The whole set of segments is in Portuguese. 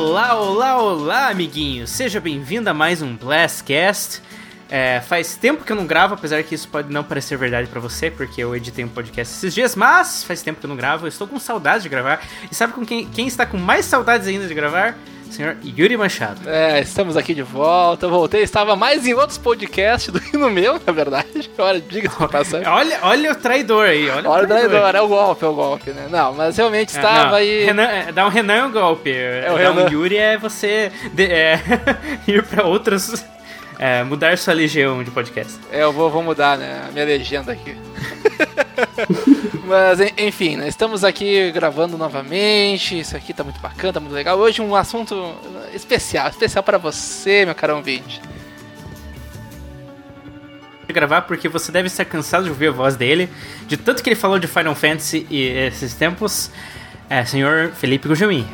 Olá, olá, olá, amiguinhos! Seja bem-vindo a mais um Blastcast. É, faz tempo que eu não gravo, apesar que isso pode não parecer verdade para você, porque eu editei um podcast esses dias, mas faz tempo que eu não gravo, eu estou com saudades de gravar. E sabe com quem, quem está com mais saudades ainda de gravar? Senhor Yuri Machado. É, estamos aqui de volta. Eu voltei, estava mais em outros podcasts do que no meu, na verdade. Olha, diga-se passagem. Olha, olha o traidor aí, olha, olha o traidor. traidor. é o golpe, é o golpe, né? Não, mas realmente é, estava é, aí. Renan, é, dá um Renan é um golpe. É o Renan. um Yuri é você de, é, ir para outros. É, mudar sua legião de podcast. É, eu vou, vou mudar, né? A minha legenda aqui. Mas enfim, né, estamos aqui gravando novamente. Isso aqui tá muito bacana, tá muito legal. Hoje um assunto especial, especial para você, meu caro ouvinte. gravar porque você deve estar cansado de ouvir a voz dele, de tanto que ele falou de Final Fantasy e esses tempos. É, senhor Felipe Gujamin.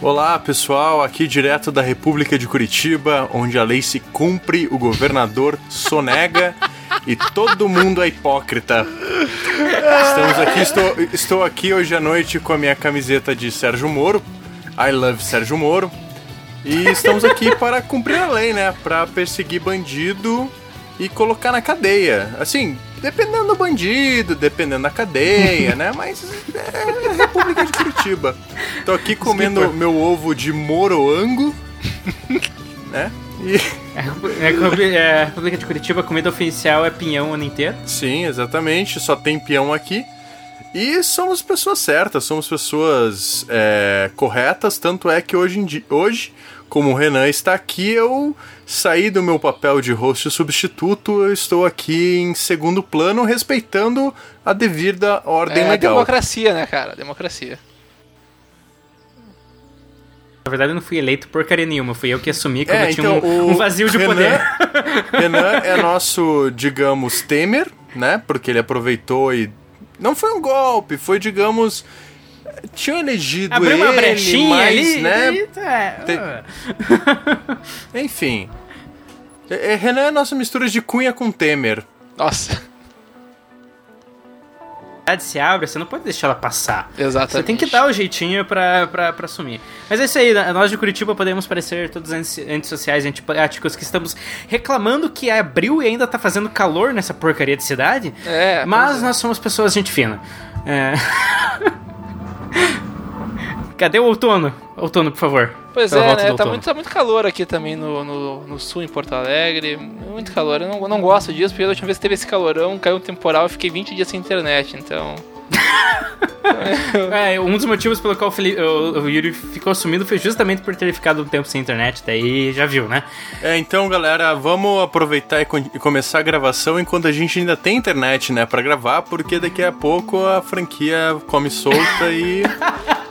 Olá pessoal, aqui direto da República de Curitiba, onde a lei se cumpre, o governador sonega e todo mundo é hipócrita. Estamos aqui, estou, estou aqui hoje à noite com a minha camiseta de Sérgio Moro. I love Sérgio Moro. E estamos aqui para cumprir a lei, né? Para perseguir bandido e colocar na cadeia. Assim, dependendo do bandido, dependendo da cadeia, né? Mas é República de Curitiba. Tô aqui comendo meu ovo de moroango, né? E... É, é, a República de Curitiba, a comida oficial é pinhão o ano inteiro. Sim, exatamente. Só tem pinhão aqui. E somos pessoas certas, somos pessoas é, corretas. Tanto é que hoje, hoje, como o Renan está aqui, eu saí do meu papel de host substituto. Eu estou aqui em segundo plano, respeitando a devida ordem é, legal. Democracia, né, cara? Democracia. Na verdade, eu não fui eleito porcaria nenhuma. Fui eu que assumi que é, eu tinha então, um, um, vazio de Renan, poder. Renan é nosso, digamos, Temer, né? Porque ele aproveitou e. Não foi um golpe, foi, digamos. Tinha elegido Abriu ele, uma brechinha mas, ali, né? E... É. Te... Enfim. É, Renan é a nossa mistura de Cunha com Temer. Nossa se abre, você não pode deixar ela passar. Exatamente. Você tem que dar o jeitinho pra, pra, pra assumir. Mas é isso aí, nós de Curitiba podemos parecer todos antissociais, antipáticos, que estamos reclamando que é abril e ainda tá fazendo calor nessa porcaria de cidade. É. Mas é. nós somos pessoas gente fina. É. Cadê o outono? Outono, por favor. Pois é, né? Tá muito, tá muito calor aqui também no, no, no, sul, em Porto Alegre. Muito calor. Eu não, não gosto disso, porque a última vez que teve esse calorão, caiu um temporal e fiquei 20 dias sem internet, então. É, um dos motivos pelo qual o, Felipe, o, o, Yuri ficou sumido foi justamente por ter ficado um tempo sem internet, daí já viu, né? É, então galera, vamos aproveitar e, e começar a gravação enquanto a gente ainda tem internet, né, para gravar, porque daqui a pouco a franquia come solta e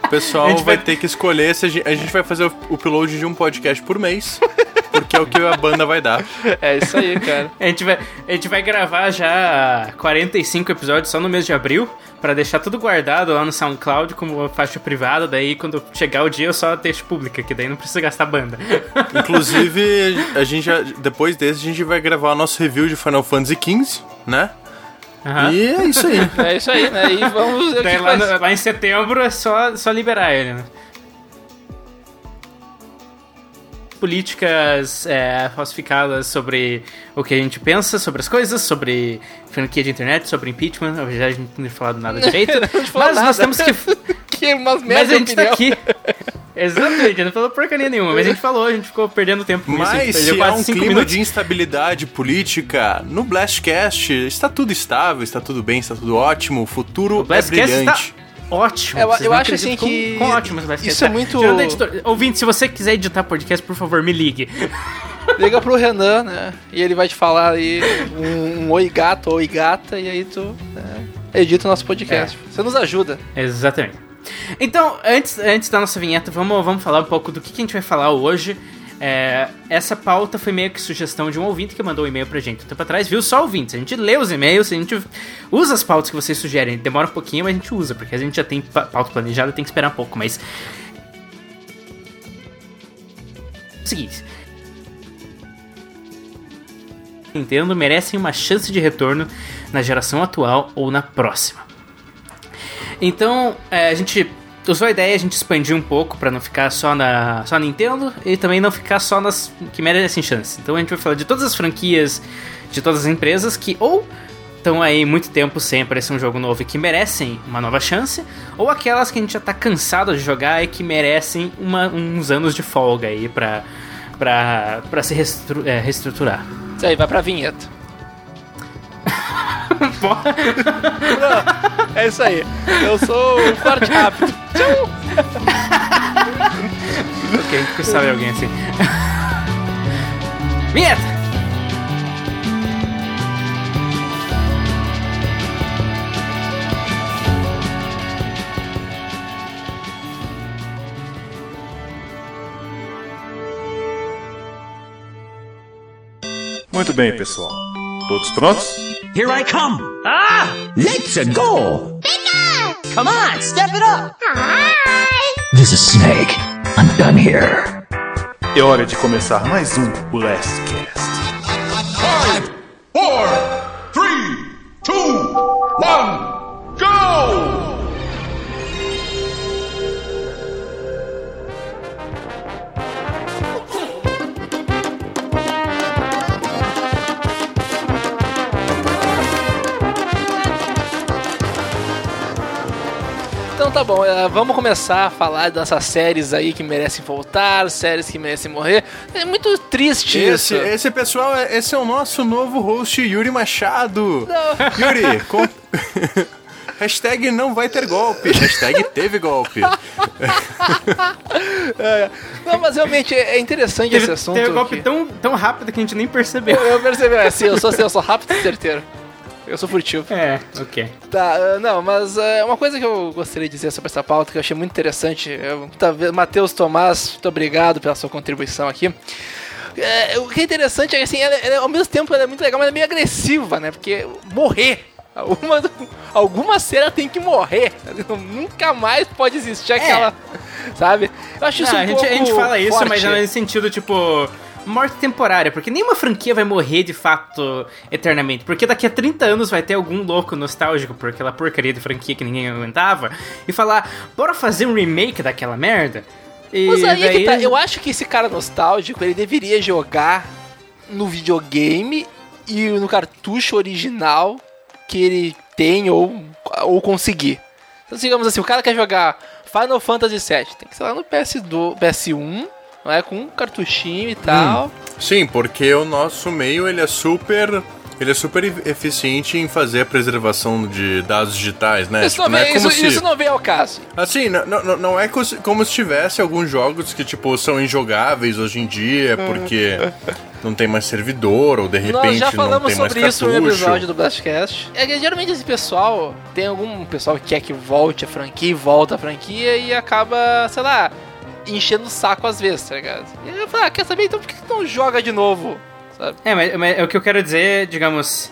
o pessoal vai... vai... ter que escolher se a gente, a gente vai fazer o upload de um podcast por mês. Porque é o que a banda vai dar. É isso aí, cara. a, gente vai, a gente vai gravar já 45 episódios só no mês de abril, para deixar tudo guardado lá no SoundCloud como faixa privada. Daí, quando chegar o dia, eu só deixo pública, que daí não precisa gastar banda. Inclusive, a gente já, depois desse, a gente vai gravar o nosso review de Final Fantasy XV, né? Uhum. E é isso aí. É isso aí, né? E vamos Daí, lá, no, lá, em setembro é só, só liberar ele, né? Políticas é, falsificadas sobre o que a gente pensa sobre as coisas, sobre franquia de internet, sobre impeachment. Na verdade, a gente não tem falado nada direito. mas nada. nós temos que. que umas mas a gente opinião. tá aqui. Exatamente, não falou porcaria nenhuma, mas a gente falou, a gente ficou perdendo tempo com mas isso. Mas se há um clima minutos. de instabilidade política, no Blastcast está tudo estável, está tudo bem, está tudo ótimo, o futuro o é brilhante. Está ótimo. Eu, eu acho assim que. Com, ótimo, isso é muito. Ouvinte, se você quiser editar podcast, por favor, me ligue. Liga pro Renan, né? E ele vai te falar aí um, um oi gato, oi gata, e aí tu é, edita o nosso podcast. É. Você nos ajuda. Exatamente. Então, antes, antes da nossa vinheta, vamos, vamos falar um pouco do que, que a gente vai falar hoje. É, essa pauta foi meio que sugestão de um ouvinte que mandou um e-mail pra gente um tempo atrás, viu? Só ouvintes. A gente lê os e-mails, a gente usa as pautas que vocês sugerem. Demora um pouquinho, mas a gente usa, porque a gente já tem pauta planejada, tem que esperar um pouco, mas. Seguinte. Nintendo merecem uma chance de retorno na geração atual ou na próxima. Então, é, a gente usou a ideia a gente expandir um pouco para não ficar só na só Nintendo e também não ficar só nas que merecem chance. Então a gente vai falar de todas as franquias, de todas as empresas que ou estão aí muito tempo sem aparecer um jogo novo e que merecem uma nova chance, ou aquelas que a gente já tá cansado de jogar e que merecem uma, uns anos de folga aí pra, pra se é, reestruturar. Isso aí, vai pra vinheta. Não, é isso aí. Eu sou o corte rápido. ok, precisava de alguém assim. Vinheta! Muito bem, pessoal. Todos prontos? Here I come! Ah! Let's go! Bigger! Come on, step it up! Hi! This is Snake. I'm done here. É hora de começar mais um Blastcast. Five, four, three, two, one, go! Tá bom, eh, vamos começar a falar dessas séries aí que merecem voltar, séries que merecem morrer. É muito triste Esse, isso. esse pessoal, é- esse é o nosso novo host, Yuri Machado. Yuri, com... Hashtag não vai ter golpe. Hashtag teve golpe. É. Não, mas realmente é é interessante esse Teve, assunto. teve um golpe que- tão, tão rápido que a gente nem percebeu. Eu, eu percebi, é, assim, eu sou assim, eu sou rápido e certeiro. Eu sou furtivo. É, ok. Tá, ah, não, mas é, uma coisa que eu gostaria de dizer sobre essa pauta que eu achei muito interessante. Talvez, Matheus Tomás, muito obrigado pela sua contribuição aqui. É, o que é interessante é que, assim, ela, ela, ao mesmo tempo ela é muito legal, mas ela é meio agressiva, né? Porque morrer. Uma, alguma cena tem que morrer. Nunca mais pode existir aquela. Sabe? Eu acho isso Não, um a, gente, pouco a gente fala isso, forte. mas não é nesse sentido, tipo, morte temporária, porque nenhuma franquia vai morrer de fato eternamente. Porque daqui a 30 anos vai ter algum louco nostálgico por aquela porcaria de franquia que ninguém aguentava e falar, bora fazer um remake daquela merda? E Mas aí é daí- tá. Eu acho que esse cara nostálgico, ele deveria jogar no videogame e no cartucho original que ele tem ou, ou conseguir. Então, digamos assim, o cara quer jogar Final Fantasy VII, tem que ser lá no PS2, PS1, não é? Com um cartuchinho e tal. Sim, porque o nosso meio ele é super. Ele é super eficiente em fazer a preservação de dados digitais, né? Isso, Tipo, não vem, como isso, se- isso não vem ao caso. Assim, não, não, não é co- como se tivesse alguns jogos que, tipo, são injogáveis hoje em dia, porque não tem mais servidor, ou de repente Nós já não falamos tem mais sobre isso no episódio do Blastcast. É que geralmente esse pessoal, tem algum pessoal que quer que volte a franquia volta a franquia e acaba, sei lá, enchendo o saco às vezes, tá ligado? E eu falo, ah, quer saber então por que não joga de novo? Sabe? É, mas, mas é o que eu quero dizer, digamos.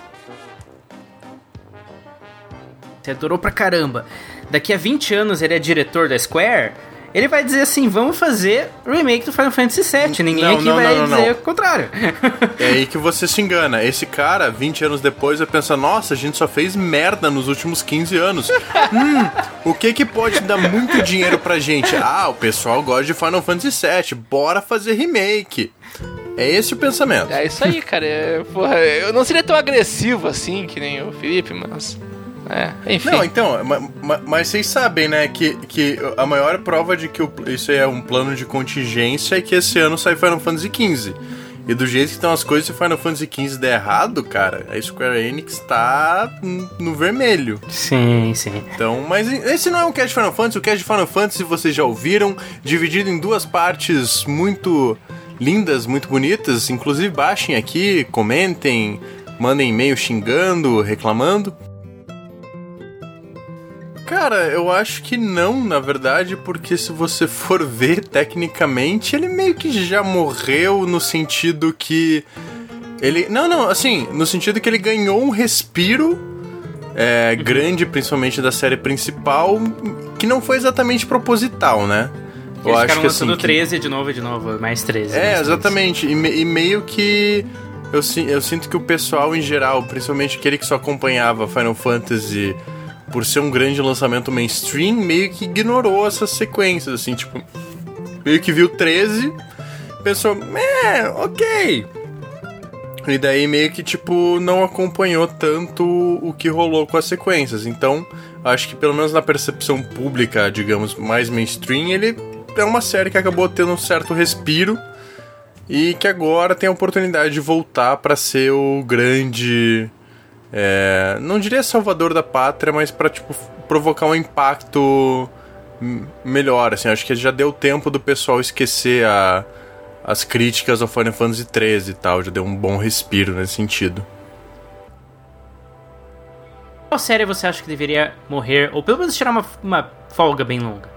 Você adorou pra caramba. Daqui a 20 anos ele é diretor da Square. Ele vai dizer assim: vamos fazer o remake do Final Fantasy VII. Ninguém Não, aqui não, vai não, não, dizer não. o contrário. É aí que você se engana. Esse cara, 20 anos depois, vai pensar: nossa, a gente só fez merda nos últimos 15 anos. hum, o que que pode dar muito dinheiro pra gente? Ah, o pessoal gosta de Final Fantasy VII, bora fazer remake. É esse o pensamento. É isso aí, cara. É, porra, eu não seria tão agressivo assim que nem o Felipe, mas. É, enfim. Não, então, ma- ma- mas vocês sabem, né, que, que a maior prova de que o- isso é um plano de contingência é que esse ano sai Final Fantasy XV. E do jeito que estão as coisas, se Final Fantasy XV der errado, cara, a Square Enix tá no vermelho. sim, sim. Então, mas esse não é um cast de Final Fantasy, o cast de Final Fantasy vocês já ouviram, dividido em duas partes muito lindas, muito bonitas. Inclusive, baixem aqui, comentem, mandem e-mail xingando, reclamando. Cara, eu acho que não, na verdade, porque se você for ver tecnicamente, ele meio que já morreu no sentido que ele, não, não, assim, no sentido que ele ganhou um respiro é, grande, principalmente da série principal, que não foi exatamente proposital, né? Eles ficaram lançando que- 13 de novo, de novo, mais 13. é, mais 13. exatamente. E, me- e meio que. Eu, eu sinto que o pessoal em geral, principalmente aquele que só acompanhava Final Fantasy por ser um grande lançamento mainstream, meio que ignorou essas sequências, assim, tipo, meio que viu 13, pensou, é, ok. E daí meio que, tipo, não acompanhou tanto o que rolou com as sequências. Então, acho que pelo menos na percepção pública, digamos, mais mainstream, ele é uma série que acabou tendo um certo respiro e que agora tem a oportunidade de voltar para ser o grande é, não diria salvador da pátria, mas para tipo provocar um impacto melhor, assim, acho que já deu tempo do pessoal esquecer a, as críticas ao Final Fantasy XIII e tal, já deu um bom respiro nesse sentido. Qual série você acha que deveria morrer, ou pelo menos tirar uma, uma folga bem longa?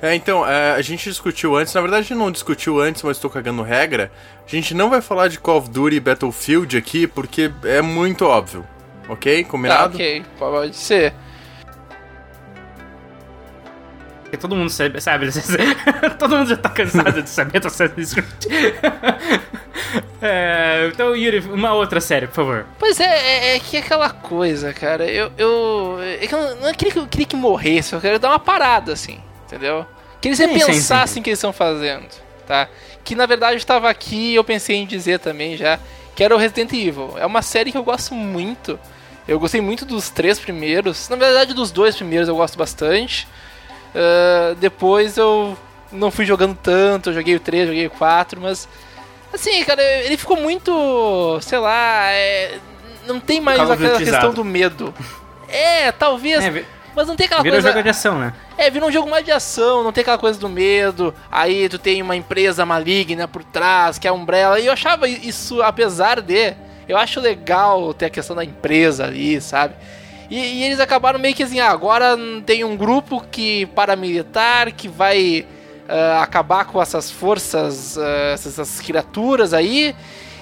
É, então, é, a gente discutiu antes, na verdade a gente não discutiu antes, mas estou cagando regra. A gente não vai falar de Call of Duty e Battlefield aqui porque é muito óbvio. Ok? Tá, Combinado? ok, pode ser. Porque todo mundo sabe, sabe todo mundo já tá cansado de saber do Assassin's Creed. É, então, Yuri, uma outra série, por favor. Pois é, é, é que aquela coisa, cara, eu. eu é que eu não, queria que eu queria que morresse, eu queria dar uma parada, assim, entendeu? Que eles Sim, repensassem sim. o que eles estão fazendo, tá? Que na verdade eu estava aqui e eu pensei em dizer também já, que era o Resident Evil. É uma série que eu gosto muito. Eu gostei muito dos três primeiros. Na verdade, dos dois primeiros eu gosto bastante. Ah, depois eu não fui jogando tanto, eu joguei o 3, joguei o 4, mas. Assim, cara, ele ficou muito. sei lá. é, não tem mais aquela Dutyzado. questão do medo. É, talvez. É, mas não tem aquela Vira coisa. jogo de ação, né? É, vira um jogo mais de ação, não tem aquela coisa do medo. Aí tu tem uma empresa maligna por trás, que é a Umbrella. E eu achava isso, apesar de. Eu acho legal ter a questão da empresa ali, sabe? E, e eles acabaram meio que assim, ah, agora tem um grupo que paramilitar que vai ah, acabar com essas forças, ah, essas, criaturas aí.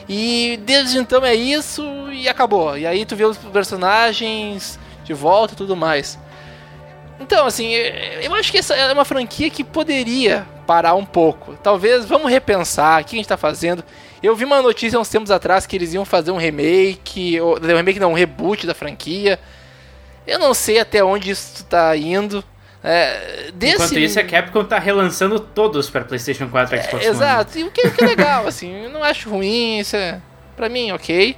E desde então é isso e acabou. E aí tu vê os personagens de volta e tudo mais. Então, assim, eu- acho que essa é uma franquia que poderia parar um pouco. Talvez, vamos repensar o que a gente tá fazendo. Eu vi uma notícia uns tempos atrás que eles iam fazer um remake, ou, um remake não, um reboot da franquia. Eu não sei até onde isso tá indo. É, desse... Enquanto isso, a Capcom tá relançando todos pra PlayStation 4 e Xbox One. Exato, e o que, que é legal, assim, eu não acho ruim, isso é, pra mim, ok.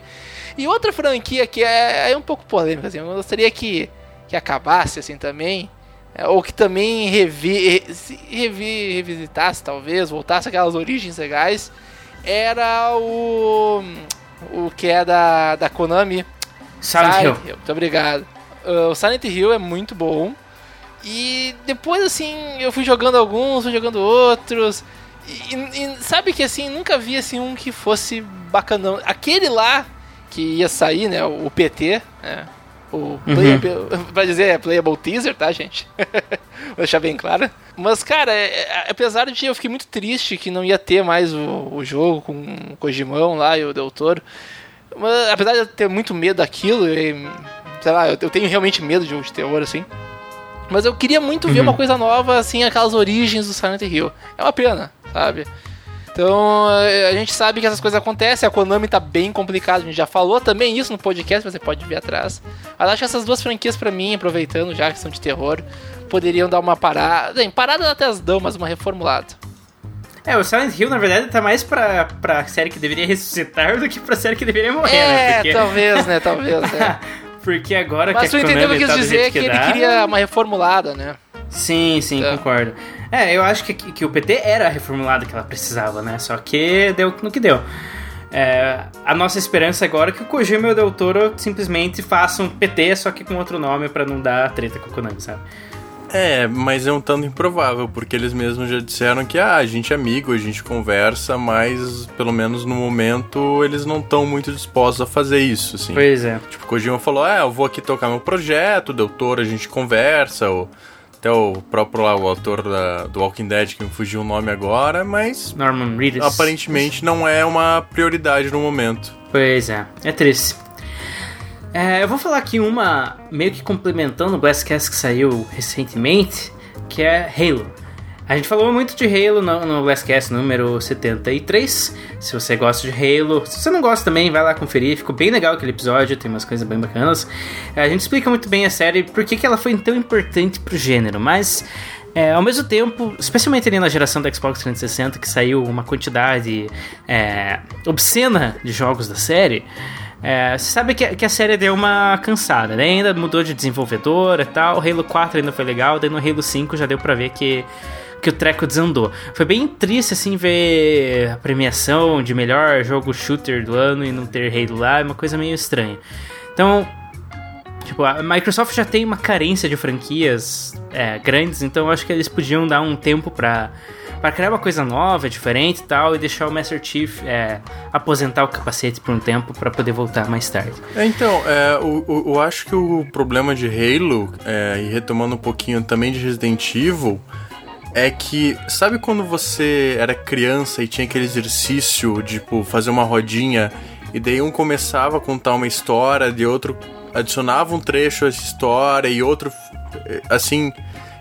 E outra franquia que é, é um pouco polêmica, assim, eu gostaria que, que acabasse, assim, também, é, ou que também revi, revi, revisitasse, talvez, voltasse aquelas origens legais, era o, o que é da, da Konami, Silent Hill. Muito obrigado. Uh, o Silent Hill é muito bom. E depois, assim, eu fui jogando alguns, fui jogando outros. E, e sabe que, assim, nunca vi, assim, um que fosse bacanão. Aquele lá, que ia sair, né, o PT, né, o playable, pra dizer, é playable teaser, tá, gente? Vou deixar bem claro. Mas, cara, é- é- apesar de eu fiquei muito triste que não ia ter mais o, o jogo com o Kojimão lá e o Del Toro. Mas, apesar de eu ter muito medo daquilo, e, sei lá, eu, eu tenho realmente medo de jogo de terror, assim. Mas eu queria muito ver uma coisa nova, assim, aquelas origens do Silent Hill. É uma pena, sabe? Então, eh, a gente sabe que essas coisas acontecem, a Konami tá bem complicada, a gente já falou também isso no podcast, você pode ver atrás. Mas acho que essas duas franquias, pra mim, aproveitando já que são de terror, poderiam dar uma parada. Bem, parada até as dão, mas uma reformulada. É, o Silent Hill, na verdade, tá mais pra, pra série que deveria ressuscitar do que pra série que deveria morrer, né? É, Porque, talvez, né? Talvez, né? porque agora Mas que tu a entendeu o que eu tá quis jeito dizer, que ele dá- queria uma reformulada, né? Sim, sim, Tá. concordo. É, eu acho que, que o PT era a reformulada que ela precisava, né? Só que deu no que deu. É, a nossa esperança agora é que o Kojima e o Del Toro simplesmente façam PT, só que com outro nome pra não dar treta com o Konami, sabe? É, mas é um tanto improvável, porque eles mesmos já disseram que ah, a gente é amigo, a gente conversa, mas pelo menos no momento eles não estão muito dispostos a fazer isso, assim. Pois é. Tipo, o Kojima falou, ah, eu vou aqui tocar meu projeto, Del Toro a gente conversa, o, até o próprio lá, o autor da, do Walking Dead, que me fugiu o nome agora, mas Norman Reedus. aparentemente não é uma prioridade no momento. Pois é, é triste. É, eu vou falar aqui uma meio que complementando o Blastcast que saiu recentemente, que é Halo. A gente falou muito de Halo no, no Last Cast número 73. Se você gosta de Halo, se você não gosta também, vai lá conferir. Ficou bem legal aquele episódio, tem umas coisas bem bacanas. A gente explica muito bem a série, por que, que ela foi tão importante pro gênero, mas é, ao mesmo tempo, especialmente ali na geração do Xbox 360, que saiu uma quantidade é, obscena de jogos da série, é, você sabe que, que, a série deu uma cansada, né? Ainda mudou de desenvolvedor e tal. O Halo 4 ainda foi legal, daí no Halo 5 já deu pra ver que, que o treco desandou. Foi bem triste, assim, ver a premiação de melhor jogo shooter do ano e não ter Halo lá, é uma coisa meio estranha. Então, Tipo, a Microsoft já tem uma carência de franquias é, grandes, então acho que eles podiam dar um tempo pra, pra criar uma coisa nova, diferente e tal, e deixar o Master Chief é, aposentar o capacete por um tempo para poder voltar mais tarde. É, então, é, eu, eu, acho que o problema de Halo, é, e retomando um pouquinho também de Resident Evil, é que, sabe quando você era criança e tinha aquele exercício de tipo, fazer uma rodinha e daí um começava a contar uma história, de outro adicionava um trecho a essa história e outro assim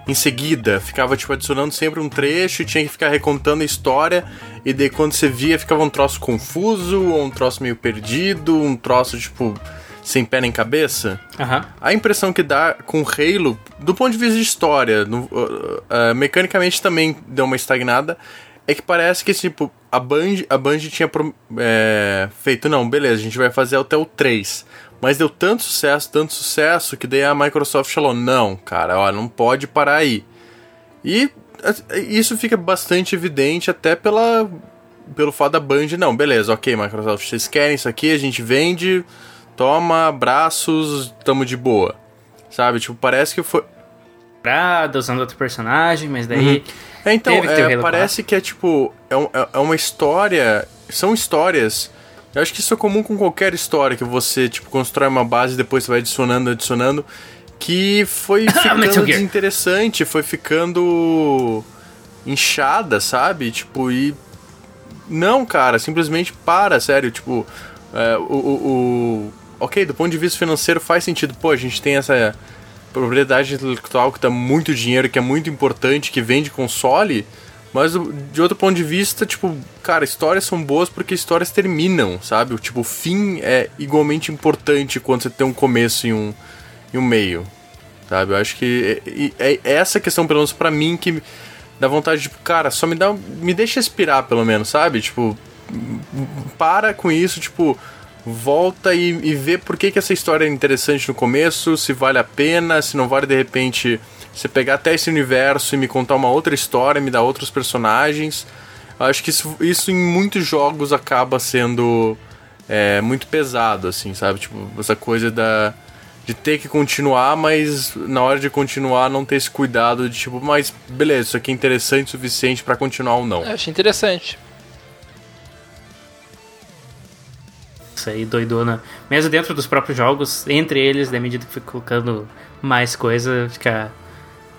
em seguida ficava tipo adicionando sempre um trecho e tinha que ficar recontando a história e daí quando você via ficava um troço confuso ou um troço meio perdido um troço tipo sem pé nem cabeça uhum. a impressão que dá com Halo do ponto de vista de história no, uh, uh, mecanicamente também deu uma estagnada é que parece que tipo a Band a Band tinha é, feito não beleza a gente vai fazer até o 3 mas deu tanto sucesso, tanto sucesso, que daí a Microsoft falou: não, cara, ó, não pode parar aí. E isso fica bastante evidente até pela, pelo fato da Band, não, beleza, ok, Microsoft, vocês querem isso aqui, a gente vende, toma, abraços, tamo de boa. Sabe, tipo, parece que foi. Usando outro personagem, mas daí. Uhum. É, então, é, parece que é tipo. É, é, é uma história. São histórias eu acho que isso é comum com qualquer história, que você, tipo, constrói uma base e depois você vai adicionando, adicionando, que foi ficando desinteressante, foi ficando inchada, sabe? Tipo, e... Não, cara, simplesmente para, sério, tipo, é, o, o... Ok, do ponto de vista financeiro faz sentido, pô, a gente tem essa propriedade intelectual que dá muito dinheiro, que é muito importante, que vende console... Mas de outro ponto de vista, tipo, cara, histórias são boas porque histórias terminam, sabe? Tipo, o fim é igualmente importante quando você tem um começo e um, e um meio, sabe? Eu acho que é, é, essa questão, pelo menos pra mim, que dá vontade, tipo, cara, só me dá. Me deixa expirar, pelo menos, sabe? Tipo, para com isso, tipo, volta e, e vê por que, que essa história é interessante no começo, se vale a pena, se não vale de repente você pegar até esse universo e me contar uma outra história, me dar outros personagens. Acho que isso, isso em muitos jogos acaba sendo é, muito pesado, assim, sabe? Tipo, essa coisa da de ter que continuar, mas na hora de continuar não ter esse cuidado de tipo, mas beleza, isso aqui é interessante o suficiente para continuar ou não. Eu achei interessante. Aí, doidona. Mesmo dentro dos próprios jogos, entre eles, na medida que foi colocando mais coisa, fica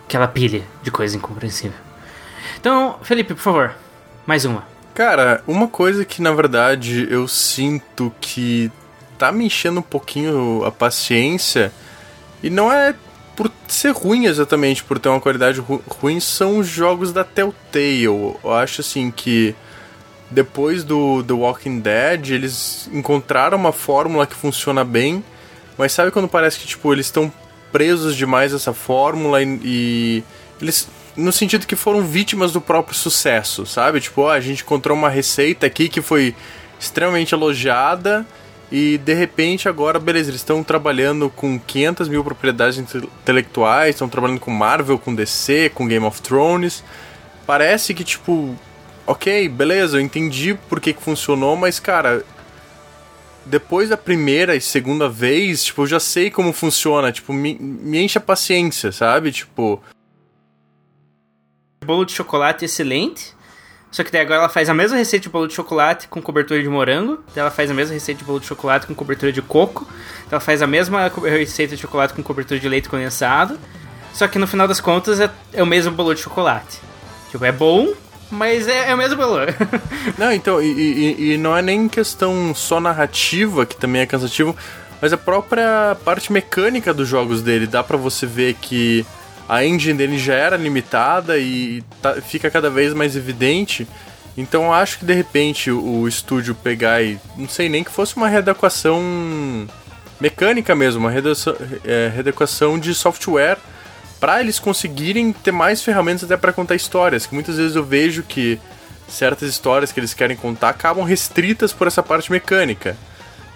aquela pilha de coisa incompreensível. Então, Felipe, por favor, mais uma. Cara, uma coisa que na verdade eu sinto que tá me enchendo um pouquinho a paciência, e não é por ser ruim exatamente, por ter uma qualidade ru ruim, são os jogos da Telltale. Eu acho assim que depois do The Walking Dead, eles encontraram uma fórmula que funciona bem, mas sabe quando parece que tipo eles estão presos demais essa fórmula e, e eles no sentido que foram vítimas do próprio sucesso, sabe? Tipo, ó, a gente encontrou uma receita aqui que foi extremamente elogiada e de repente agora, beleza, eles estão trabalhando com 500 mil propriedades intelectuais, estão trabalhando com Marvel, com DC, com Game of Thrones. Parece que, tipo, ok, beleza, eu entendi por que, que funcionou, mas cara, depois da primeira e segunda vez, tipo, eu já sei como funciona, tipo, me, me enche a paciência, sabe? Tipo. Bolo de chocolate excelente. Só que daí agora ela faz a mesma receita de bolo de chocolate com cobertura de morango. Daí ela faz a mesma receita de bolo de chocolate com cobertura de coco. Daí ela faz a mesma receita de chocolate com cobertura de leite condensado. Só que no final das contas é, é o mesmo bolo de chocolate. Tipo, é bom, mas é, é o mesmo valor. não, então, e, e, e, não é nem questão só narrativa, que também é cansativo, mas a própria parte mecânica dos jogos dele. Dá para você ver que a engine dele já era limitada e tá- fica cada vez mais evidente. Então eu acho que de repente o, estúdio pegar e. Não sei nem que fosse uma readequação mecânica mesmo, uma redação- é, readequação de software para eles conseguirem ter mais ferramentas até para contar histórias. Que muitas vezes eu vejo que certas histórias que eles querem contar acabam restritas por essa parte mecânica.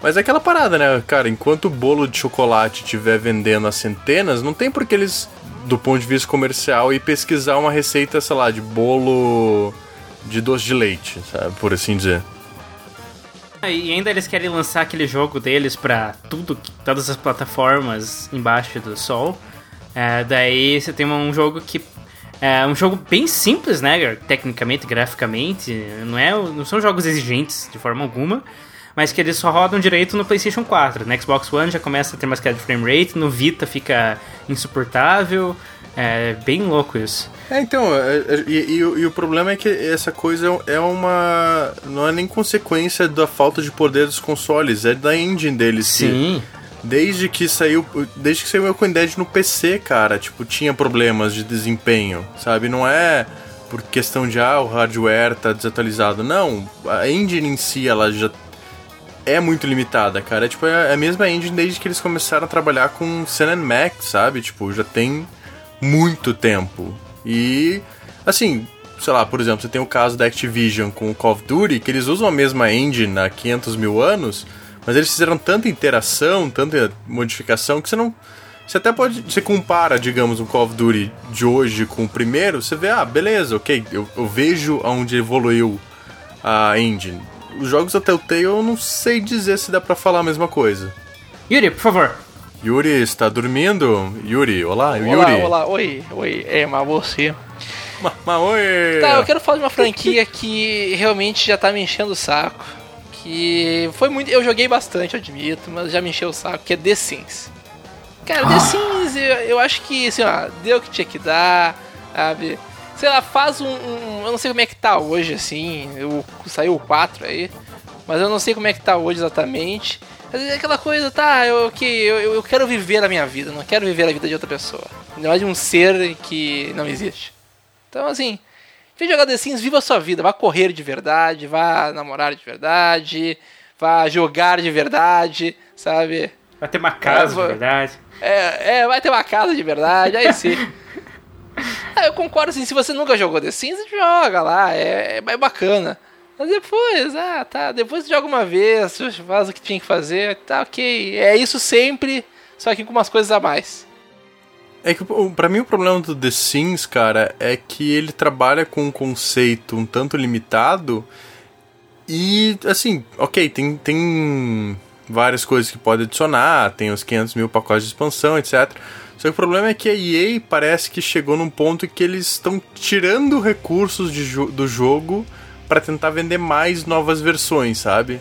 Mas é aquela parada, né, cara? Enquanto o bolo de chocolate estiver vendendo a centenas, não tem por que eles, do ponto de vista comercial, ir pesquisar uma receita, sei lá, de bolo de doce de leite, sabe? Por assim dizer. E ainda eles querem lançar aquele jogo deles pra tudo, todas as plataformas embaixo do sol. É, daí você tem um jogo que é um jogo bem simples, né? Tecnicamente, graficamente, não é, não são jogos exigentes de forma alguma, mas que eles só rodam direito no PlayStation 4. No Xbox One já começa a ter mais queda de frame rate, no Vita fica insuportável. É bem louco isso. É, então, é, é, e, e o- e o problema é que essa coisa é uma. Não é nem consequência da falta de poder dos consoles, é da engine deles. que- Sim. Desde que saiu. Desde que saiu o Echo Dead no PC, cara, tipo, tinha problemas de desempenho, sabe? Não é por questão de ah, o hardware tá desatualizado. Não, a engine em si, ela já é muito limitada, cara. É tipo, é a mesma engine desde que eles começaram a trabalhar com Sun Max, sabe? Tipo, já tem muito tempo. E, assim, sei lá, por exemplo, você tem o caso da Activision com o Call of Duty, que eles usam a mesma engine há 500 mil anos, mas eles fizeram tanta interação, tanta modificação, que você não. Você até pode. Você compara, digamos, o Call of Duty de hoje com o primeiro, você vê, ah, beleza, ok, eu, eu vejo aonde evoluiu a engine. Os jogos da Telltale eu não sei dizer se dá pra falar a mesma coisa. Yuri, por favor. Yuri, está dormindo? Yuri, olá, Yuri. Olá, olá, oi, oi, é, mas você. Ma, ma, oi. Tá, eu quero falar de uma franquia que realmente já tá me enchendo o saco. Que foi muito. Eu joguei bastante, eu admito, mas já me encheu o saco, que é The Sims. Cara, The Sims, eu, eu acho que, assim, ó, deu o que tinha que dar, sabe? Sei lá, faz um, um- Eu não sei como é que tá hoje, assim. Eu, saiu o 4 aí. Mas eu não sei como é que tá hoje exatamente. Mas é aquela coisa, tá, eu, que eu, eu quero viver a minha vida, não quero viver a vida de outra pessoa. Não é de um ser que não existe. Então, assim, em vez de jogar The Sims, viva a sua vida. Vá correr de verdade, vá namorar de verdade, vá jogar de verdade, sabe? Vai ter uma casa, vou- de verdade. É, é, vai ter uma casa de verdade, aí sim. Ah, eu concordo, assim, se você nunca jogou The Sims, joga lá, é, é bacana. Mas depois, ah, tá, depois joga uma vez, faz o que tinha que fazer, tá ok. É isso sempre, só que com umas coisas a mais. É que pra mim o problema do The Sims, cara, é que ele trabalha com um conceito um tanto limitado e, assim, ok, tem, tem várias coisas que pode adicionar, tem os 500 mil pacotes de expansão, etc. Só que o problema é que a EA parece que chegou num ponto que eles estão tirando recursos do jogo pra tentar vender mais novas versões, sabe?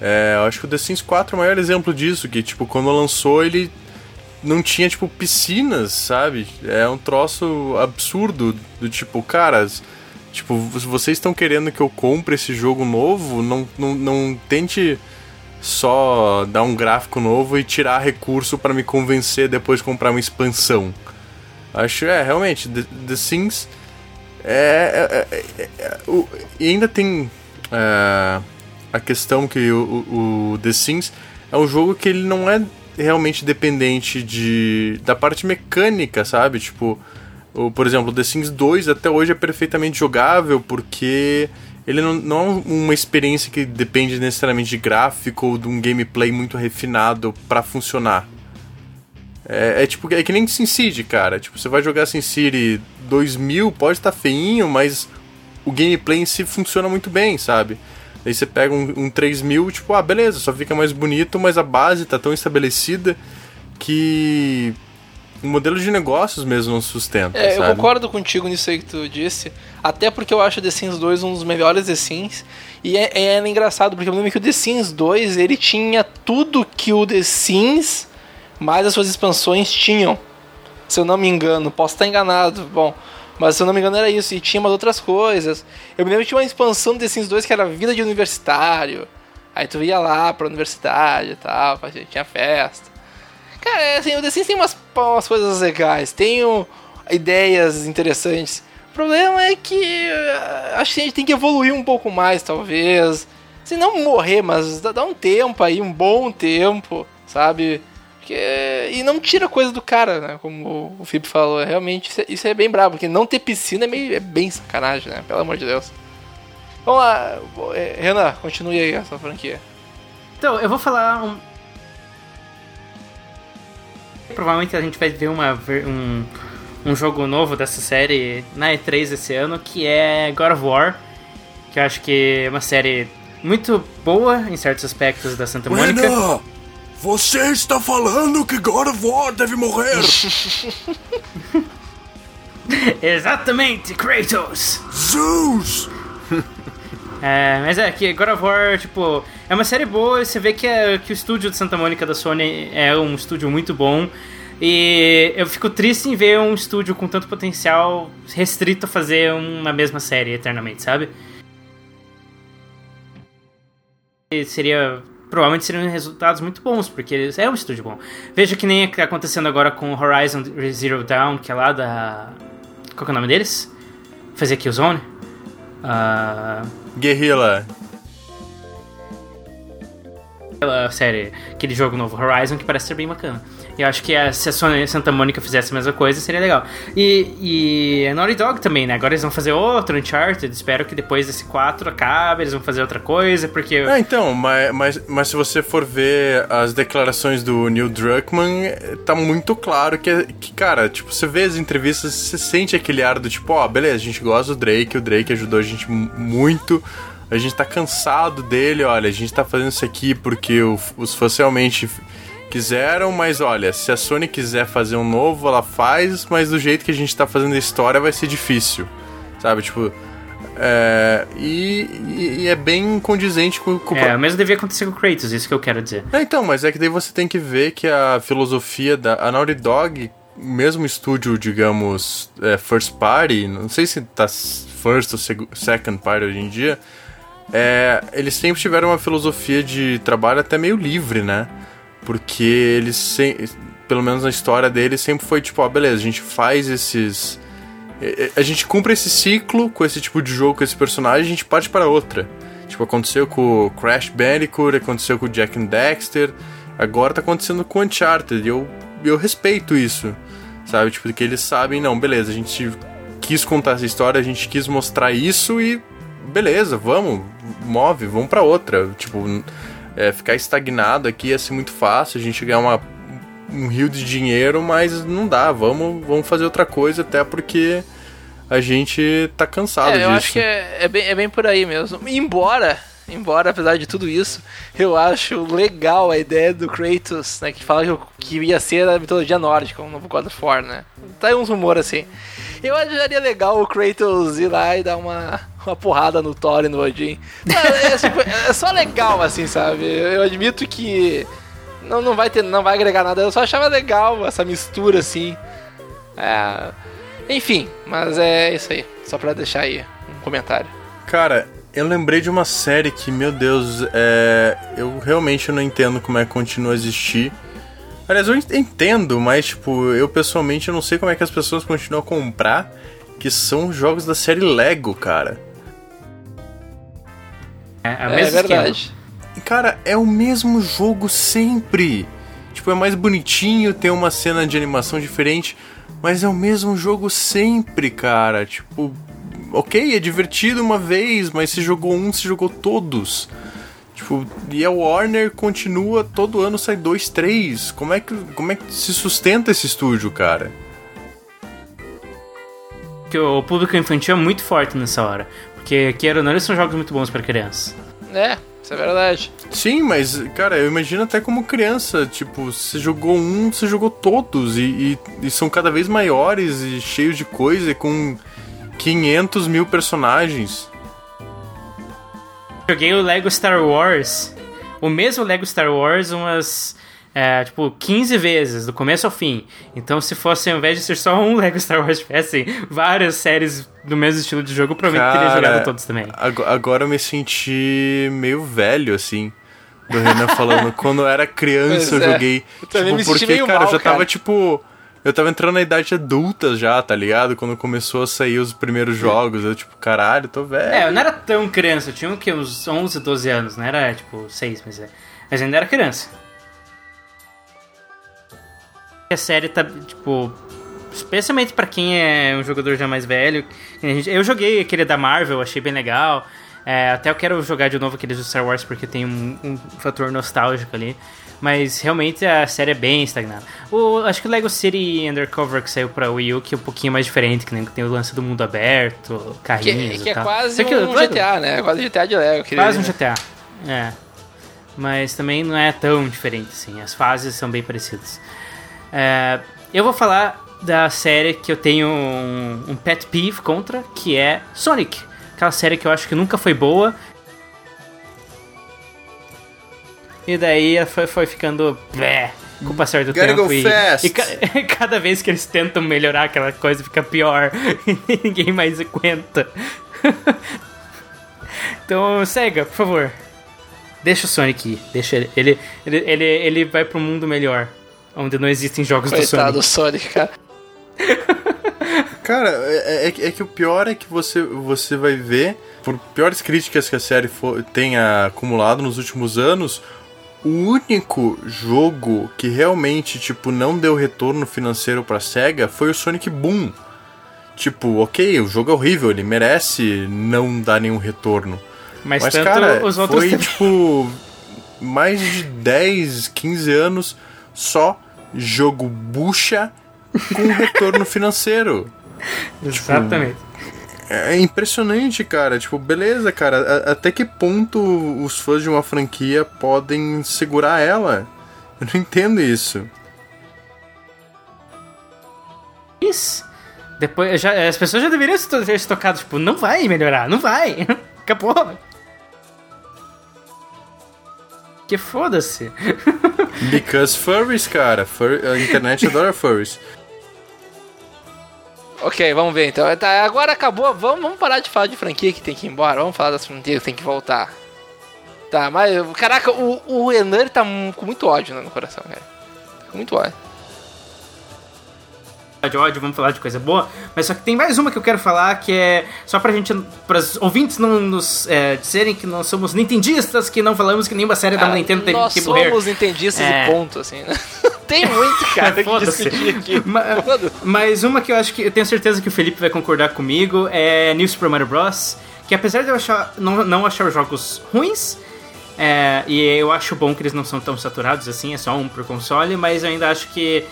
É, eu acho que o The Sims 4 é o maior exemplo disso, que, tipo, quando lançou ele não tinha, tipo, piscinas, sabe? É um troço absurdo do tipo, caras, tipo, vocês estão querendo que eu compre esse jogo novo, não, não, não tente só dar um gráfico novo e tirar recurso pra me convencer depois de comprar uma expansão. Acho, é, realmente, The, The Sims é, é- é- é- o- e ainda tem é, a questão que o, o- o The Sims é um jogo que ele não é realmente dependente de da parte mecânica, sabe? Tipo, o, por exemplo, The Sims 2 até hoje é perfeitamente jogável porque ele não, não é uma experiência que depende necessariamente de gráfico ou de um gameplay muito refinado pra funcionar. É, é tipo, é que nem SimCity, cara. Tipo, você vai jogar SimCity 2000, pode estar feinho, mas o gameplay em si funciona muito bem, sabe? Aí você pega um, um 3000, tipo, ah, beleza, só fica mais bonito, mas a base tá tão estabelecida que o modelo de negócios mesmo não sustenta, É, eu sabe? concordo contigo nisso aí que tu disse. Até porque eu acho o The Sims 2 um dos melhores The Sims. E é, é engraçado, porque eu lembro que o The Sims 2 ele tinha tudo que o The Sims mais as suas expansões tinham. Se eu não me engano, posso estar enganado. Bom, mas se eu não me engano era isso. E tinha umas outras coisas. Eu me lembro que tinha uma expansão do The Sims 2 que era vida de universitário. Aí tu ia lá pra universidade e tal, tinha festa. Cara, é assim, o The Sims tem umas, umas coisas legais. Tem o, ideias interessantes. O problema é que uh, acho que a gente tem que evoluir um pouco mais, talvez. Se não morrer, mas dá um tempo aí, um bom tempo, sabe? Porque, e não tira coisa do cara, né? Como o Felipe falou. Realmente, isso é, isso é bem brabo. Porque não ter piscina é, meio, é bem sacanagem, né? Pelo amor de Deus. Vamos lá, eh, Renan, continue aí essa franquia. Então, eu vou falar um. Provavelmente a gente vai ver uma, um, um jogo novo dessa série na E3 esse ano, que é God of War. Que eu acho que é uma série muito boa em certos aspectos da Santa Mônica. Renan, você está falando que God of War deve morrer? Exatamente, Kratos! Zeus! É, mas é que God of War, tipo, é uma série boa você vê que, é, que o estúdio de Santa Mônica da Sony é um estúdio muito bom. E eu fico triste em ver um estúdio com tanto potencial restrito a fazer uma mesma série eternamente, sabe? E seria. Provavelmente seriam resultados muito bons, porque eles é um estúdio bom. Veja que nem é que tá acontecendo agora com Horizon Zero Dawn, que é lá da. Qual que é o nome deles? Fazer Killzone? Ah. Guerrilla. aquela série, aquele jogo novo Horizon que parece ser bem bacana. Eu acho que a, se a Sony Santa Mônica fizesse a mesma coisa, seria legal. E, e Naughty Dog também, né? Agora eles vão fazer outro Uncharted. Espero que depois desse 4 acabe, eles vão fazer outra coisa, porque. É, então, mas, mas, mas se você for ver as declarações do Neil Druckmann, tá muito claro que, é- que, cara, tipo, você vê as entrevistas, você sente aquele ar do tipo, ó, beleza, a gente gosta do Drake, o Drake ajudou a gente mu- muito, a gente tá cansado dele, olha, a gente tá fazendo isso aqui porque os fãs realmente quiseram, mas olha, se a Sony quiser fazer um novo, ela faz, mas do jeito que a gente tá fazendo a história vai ser difícil, sabe? Tipo, é, e, e- e é bem condizente com, com o É, o mesmo devia acontecer com o Kratos, isso que eu quero dizer. é, então, mas é que daí você tem que ver que a filosofia da a Naughty Dog, mesmo estúdio, digamos, é, first party, não sei se tá first ou second party hoje em dia, é, eles sempre tiveram uma filosofia de trabalho até meio livre, né? Porque eles, se- pelo menos na história deles, sempre foi tipo, ó, beleza, a gente faz esses... é, é, A gente cumpre esse ciclo com esse tipo de jogo, com esse personagem, a gente parte para outra. Tipo, aconteceu com o Crash Bandicoot, aconteceu com o Jack and Dexter, agora tá acontecendo com o Uncharted, e eu, eu respeito isso, sabe? Tipo, que eles sabem, não, beleza, a gente quis contar essa história, a gente quis mostrar isso e beleza, vamos, move, vamos pra outra. Tipo, é, ficar estagnado aqui ia ser muito fácil, a gente ganhar uma, um rio de dinheiro, mas não dá, vamos, vamos fazer outra coisa, até porque a gente tá cansado É, disso. eu acho que é, é bem, é bem por aí mesmo. Embora, embora, apesar de tudo isso, eu acho legal a ideia do Kratos, né? Que fala que, que ia ser a mitologia nórdica, um novo God of War, né? Tá aí uns rumores assim. Eu acharia legal o Kratos ir lá e dar uma, uma porrada no Thor e no Odin. É, é, é só legal, assim, sabe? Eu admito que não, não, vai ter, não vai agregar nada, eu só achava legal essa mistura, assim. É, enfim, mas é isso aí. Só pra deixar aí um comentário. Cara, eu lembrei de uma série que, meu Deus, é... eu realmente não entendo como é que continua a existir. Aliás, eu entendo, mas, tipo, eu pessoalmente não sei como é que as pessoas continuam a comprar, que são jogos da série Lego, cara. É, é o É, mesmo esquema. verdade. E, cara, é o mesmo jogo sempre. Tipo, é mais bonitinho, tem uma cena de animação diferente, mas é o mesmo jogo sempre, cara. Tipo, ok, é divertido uma vez, mas se jogou um, se jogou todos. Tipo, e a Warner continua, todo ano sai dois, três. Como é que, como é que se sustenta esse estúdio, cara? Que o público infantil é muito forte nessa hora. Porque, queira ou não, eles são jogos muito bons pra crianças. É, isso é verdade. Sim, mas, cara, eu imagino até como criança, tipo, você jogou um, você jogou todos, e, e- e são cada vez maiores e cheios de coisa, e com 500 mil personagens. Joguei o Lego Star Wars, o mesmo Lego Star Wars, umas. É, tipo, 15 vezes, do começo ao fim. Então, se fosse, ao invés de ser só um Lego Star Wars, tivessem várias séries do mesmo estilo de jogo, provavelmente teria Cara, jogado todos também. ago- Agora eu me senti meio velho, assim. Do Renan falando, quando eu era criança Pois eu é. joguei. Eu tipo, me senti porque, meio cara, eu mal, já tava, cara. tipo. eu tava entrando na idade adulta já, tá ligado? Quando começou a sair os primeiros jogos. Eu, tipo, caralho, tô velho. É, eu não era tão criança, eu tinha o quê? Uns 11, 12 anos, não era tipo 6, mas, é, mas ainda era criança. A série tá, tipo, especialmente pra quem é um jogador já mais velho. que Eu joguei aquele da Marvel, achei bem legal. É, até eu quero jogar de novo aqueles do Star Wars porque tem um, um fator nostálgico ali. Mas realmente a série é bem estagnada. O, acho que o Lego City Undercover que saiu pra Wii U, que é um pouquinho mais diferente, que nem tem o lance do mundo aberto, Que, carrinhos que e é tal. quase um GTA, né? Quase GTA de Lego. Quase um ali, né? GTA. É. Mas também não é tão diferente, assim. As fases são bem parecidas. É, eu vou falar da série que eu tenho um, um pet peeve contra, que é Sonic. Aquela série que eu acho que nunca foi boa. E daí foi, foi ficando. Blé, com o passar do Gotta tempo. e, e ca- cada vez que eles tentam melhorar aquela coisa fica pior. e ninguém mais aguenta. então, Sega, por favor. Deixa o Sonic ir. Deixa ele. Ele, ele, ele, ele vai pro mundo melhor. Onde não existem jogos do Coitado do Sonic. Sonic, cara. Cara, é, é- é que o pior é que você, você vai ver, por piores críticas que a série fo- tenha acumulado nos últimos anos, o único jogo que realmente, tipo, não deu retorno financeiro pra SEGA foi o Sonic Boom. Tipo, ok, o jogo é horrível, ele merece não dar nenhum retorno. Mas, Mas, tanto cara, os outros foi, também. tipo, mais de 10, 15 anos só jogo bucha com retorno financeiro. Exatamente. É impressionante, cara. Tipo, beleza, cara. a- até que ponto os fãs de uma franquia podem segurar ela? Eu não entendo isso. Isso. Depois, já, as pessoas já deveriam ter se tocado, tipo, não vai melhorar, não vai. Acabou. Que foda-se. Because furries, cara. Fur- a internet adora furries. Ok, vamos ver então. Tá, agora acabou. Vamos, vamos parar de falar de franquia que tem que ir embora. Vamos falar das franquias que tem que voltar. Tá, mas. Caraca, o, o tá com muito ódio no coração, cara. Tá com muito ódio. De ódio, vamos falar de coisa boa. Mas só que tem mais uma que eu quero falar que é só pra gente, para os ouvintes não nos é, dizerem que nós somos nintendistas, que não falamos que nenhuma série da Ah, Nintendo teve nós que morrer. somos entendistas É. e ponto, assim, né? tem muito, cara, que Foda-se. discutir aqui. Ma- Foda-se. Mas uma que eu acho que eu tenho certeza que o Felipe vai concordar comigo é New Super Mario Bros. Que apesar de eu achar, não, não achar os jogos ruins, é, e eu acho bom que eles não são tão saturados assim, é só um por console, mas eu ainda acho que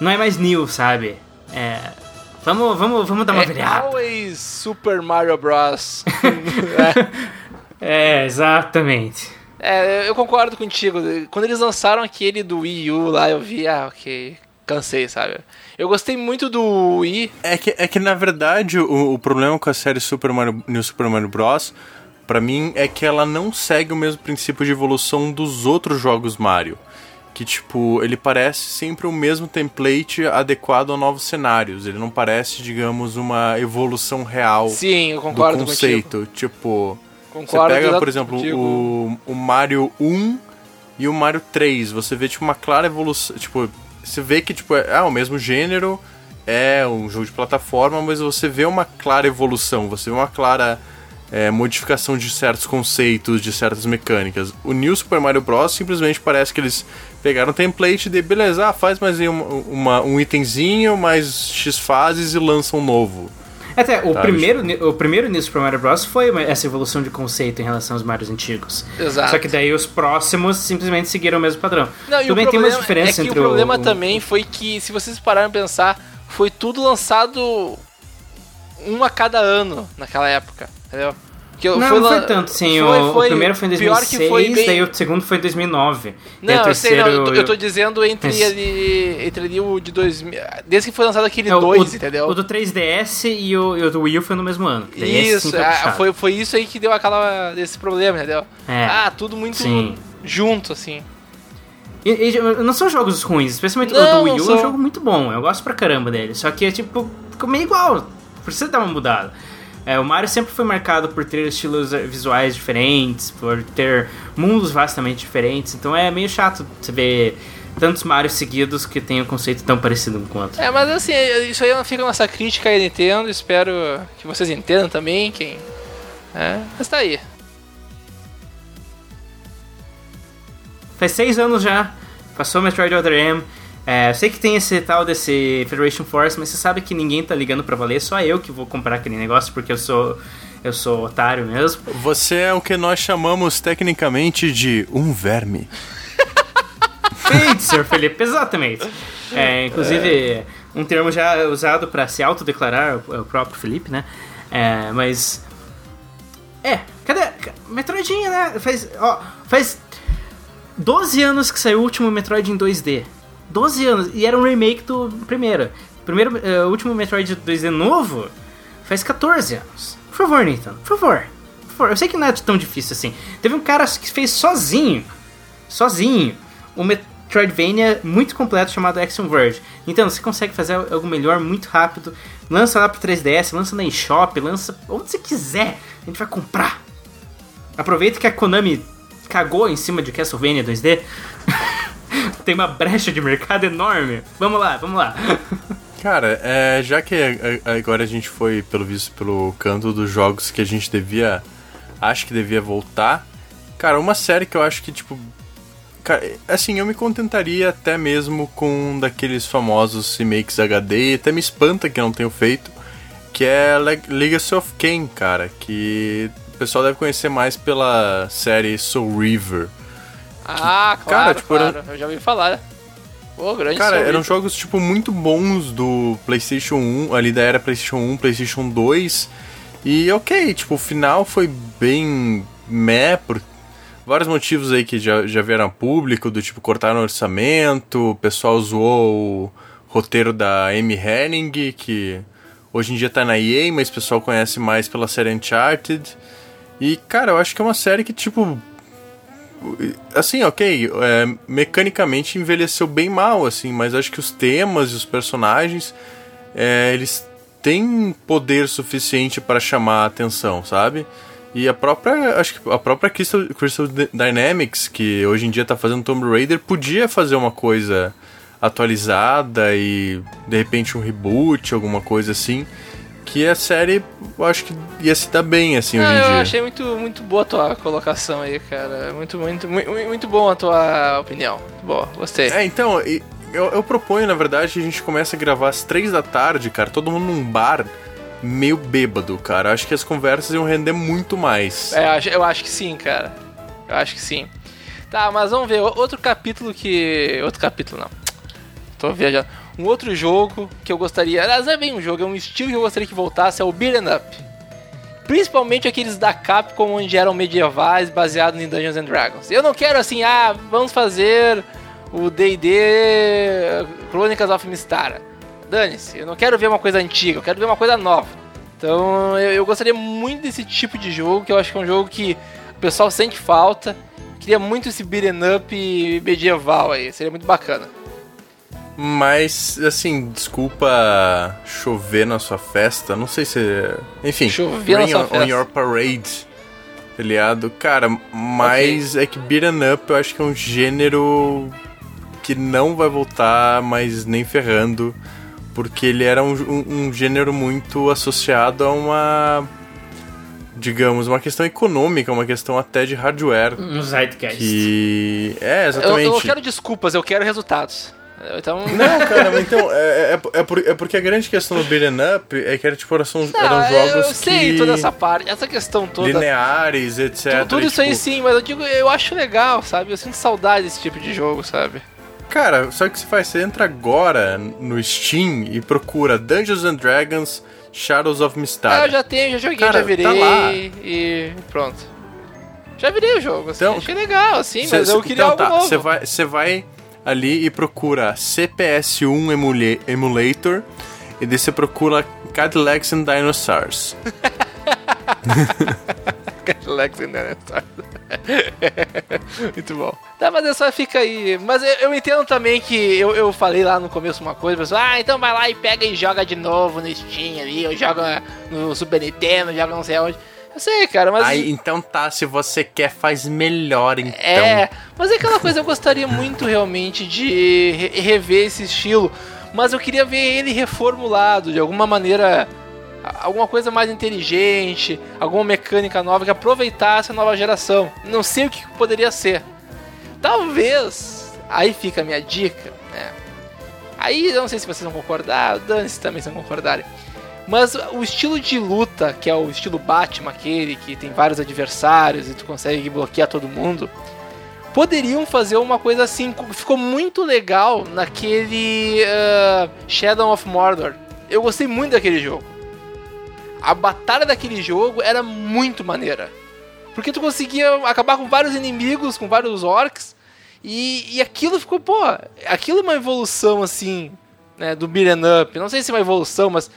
não é mais new, sabe? É, vamos, vamos, vamos dar uma É virada. always Super Mario Bros. É, exatamente. É, eu concordo contigo. Quando eles lançaram aquele do Wii U lá, eu vi, ah, ok, cansei, sabe? Eu gostei muito do Wii. É que, é que na verdade, o, o problema com a série Super Mario, New Super Mario Bros. Pra mim é que ela não segue o mesmo princípio de evolução dos outros jogos Mario. Que, tipo, ele parece sempre o mesmo template adequado a novos cenários. Ele não parece, digamos, uma evolução real Sim, eu do concordo contigo. conceito. Tipo, Concordo você pega, por exemplo, contigo. o, o Mario 1 e o Mario 3. Você vê, tipo, uma clara evolução. Tipo, você vê que, tipo, é, é o mesmo gênero, é um jogo de plataforma, mas você vê uma clara evolução, você vê uma clara é, modificação de certos conceitos, de certas mecânicas. O New Super Mario Bros. simplesmente parece que eles pegaram o template de beleza, ah, faz mais aí uma, uma- um itemzinho, mais X fases e lança um novo. Até, o Tá, primeiro, o primeiro New Super Mario Bros. foi uma- essa evolução de conceito em relação aos Marios antigos. Exato. Só que daí os próximos simplesmente seguiram o mesmo padrão. Não, e o bem, tem problema umas diferenças é que entre o problema o, também foi que, se vocês pararem pra pensar, foi tudo lançado um a cada ano naquela época, entendeu? Que Não, foi não foi tanto, sim. foi- o, o foi- primeiro foi em pior 2006, que foi bem- daí o segundo foi em 2009. daí Não, o eu sei, não, eu tô, eu tô terceiro- dizendo entre Esse- ali, entre ali o de 2000, desde que foi lançado aquele É, o- 2, o, entendeu? O do 3DS e o, e o do Wii U foi no mesmo ano. Esse Isso, foi puxado. foi, foi isso aí que deu aquela desse problema, entendeu? É. Ah, tudo muito Sim. junto, assim. E, e não são jogos ruins, especialmente o Não, do Wii U é um jogo muito bom. Eu gosto pra caramba dele. Só que, tipo, ficou meio igual. Precisa dar uma mudada. É, o Mario sempre foi marcado por ter estilos visuais diferentes, por ter mundos vastamente diferentes. Então é meio chato você ver tantos Mario seguidos que tem um conceito tão parecido um com o outro. É, mas assim, isso aí fica nossa crítica aí, Nintendo. Espero que vocês entendam também, quem. É, mas tá aí. Faz seis anos já, passou Metroid Other M. É, eu sei que tem esse tal desse Federation Force, mas você sabe que ninguém tá ligando pra valer, só eu que vou comprar aquele negócio porque eu sou eu sou otário mesmo. Você é o que nós chamamos tecnicamente de um verme. Perfeito, senhor Felipe, exatamente. É, inclusive, um termo já usado pra se autodeclarar, o o próprio Felipe, né? É, mas. É, cadê? Metroidinha, né? Faz, ó, faz 12 anos que saiu o último Metroid em 2D. 12 anos. E era um remake do primeiro. Primeiro, o último Metroid 2D novo faz 14 anos. Por favor, Nintendo, por favor. Por favor. Eu sei que não é tão difícil assim. Teve um cara que fez sozinho, sozinho, um Metroidvania muito completo chamado Action Verge. Nintendo, você consegue fazer algo melhor muito rápido. Lança lá pro 3DS, lança na eShop, lança onde você quiser. A gente vai comprar. Aproveita que a Konami cagou em cima de Castlevania 2D. Tem uma brecha de mercado enorme. Vamos lá, vamos lá. Cara, é, já que agora a gente foi, pelo visto, pelo canto dos jogos que a gente devia. Acho que devia voltar. Cara, uma série que eu acho que, tipo. Assim, eu me contentaria até mesmo com um daqueles famosos remakes HD, e até me espanta que não tenho feito, que é Le- Legacy of Kain, cara, que o pessoal deve conhecer mais pela série Soul River. Ah, cara, claro, tipo, era- claro. Eu já ouvi falar. Pô, grande Cara, Soul eram jogos, tipo, muito bons do PlayStation 1, ali da era PlayStation 1, PlayStation 2. E ok, tipo, o final foi bem meh, por vários motivos aí que já, já vieram a público, do tipo, cortaram o orçamento, o pessoal zoou o roteiro da Amy Henning, que hoje em dia tá na EA, mas o pessoal conhece mais pela série Uncharted. E, cara, eu acho que é uma série que, tipo, assim, ok, é, mecanicamente envelheceu bem mal, assim, mas acho que os temas e os personagens, é, eles têm poder suficiente para chamar a atenção, sabe? E a própria, acho que a própria Crystal, Crystal Dy- Dynamics, que hoje em dia tá fazendo Tomb Raider, podia fazer uma coisa atualizada e de repente um reboot, alguma coisa assim, que a série, eu acho que ia se dar bem, assim, Ah, hoje em eu dia. achei muito, muito boa a tua colocação aí, cara. Muito, muito, muito, muito bom a tua opinião. Boa, gostei. É, então, eu, eu proponho, na verdade, que a gente comece a gravar às três da tarde, cara, todo mundo num bar, meio bêbado, cara. Acho que as conversas iam render muito mais. É, eu acho- eu que sim, cara. Eu acho que sim. Tá, mas vamos ver. Outro capítulo que. Outro capítulo não. Tô viajando. Um outro jogo que eu gostaria. Aliás, é bem um jogo, é um estilo que eu gostaria que voltasse é o Beat'em Up. Principalmente aqueles da Capcom onde eram medievais baseados em Dungeons and Dragons. Eu não quero assim, ah, vamos fazer o D&D Chronicles of Mystara. Dane-se, eu não quero ver uma coisa antiga, eu quero ver uma coisa nova. Então eu, eu gostaria muito desse tipo de jogo, que eu acho que é um jogo que o pessoal sente falta. Queria muito esse beat'em up medieval aí, seria muito bacana. Mas, assim, desculpa chover na sua festa. Não sei se. Enfim, Chover na sua on, festa. on your parade. Tá ligado? Cara, mas é que beat'em up eu acho que é um gênero que não vai voltar, mas nem ferrando. Porque ele era um, um, um gênero muito associado a uma. Digamos, uma questão econômica, uma questão até de hardware. Um Zeitgeist. Que. É, Eu, exatamente. eu não quero desculpas, eu quero resultados. Então. Não, cara, mas então, é, é, é, por- é porque a grande questão do beat'em up é que era, tipo, eram, são- Não, eram jogos eu sei que... toda essa parte, essa questão toda. lineares, etc. Tu- Tudo e, isso aí tipo, sim, mas eu digo, eu acho legal, sabe? Eu sinto saudade desse tipo de jogo, sabe? Cara, o que você faz? Você entra agora no Steam e procura Dungeons and Dragons Shadows of Ah, Mystara. eu já tenho, já joguei, Cara, já virei tá lá. e pronto. Já virei o jogo, assim, Então- achei legal, assim, Cê- mas eu cê- queria então algo tá, novo. Você vai, você vai ali e procura CPS1 emule- Emulator e daí você procura Cadillacs and Dinosaurs. Lex and Dinosaurs. Muito bom. Tá, mas é só fica aí. Mas eu, eu entendo também que eu, eu falei lá no começo uma coisa, pessoal, ah, então vai lá e pega e joga de novo no Steam ali, ou joga no Super Nintendo, joga não sei onde. Eu sei, cara, mas. Aí, então tá, se você quer, faz melhor, então. É, mas é aquela coisa, eu gostaria muito realmente de re- rever esse estilo, mas eu queria ver ele reformulado de alguma maneira, alguma coisa mais inteligente, alguma mecânica nova que aproveitasse a nova geração. Não sei o que poderia ser. Talvez, aí fica a minha dica, né? Aí eu não sei se vocês vão concordar, dane-se também se não concordarem. Mas o estilo de luta, que é o estilo Batman, aquele que tem vários adversários e tu consegue bloquear todo mundo, poderiam fazer uma coisa assim. Ficou muito legal naquele ah, Shadow of Mordor. Eu gostei muito daquele jogo. A batalha daquele jogo era muito maneira. Porque tu conseguia acabar com vários inimigos, com vários orcs. E, e aquilo ficou, pô, aquilo é uma evolução assim, né, do beat'em up. Não sei se é uma evolução, mas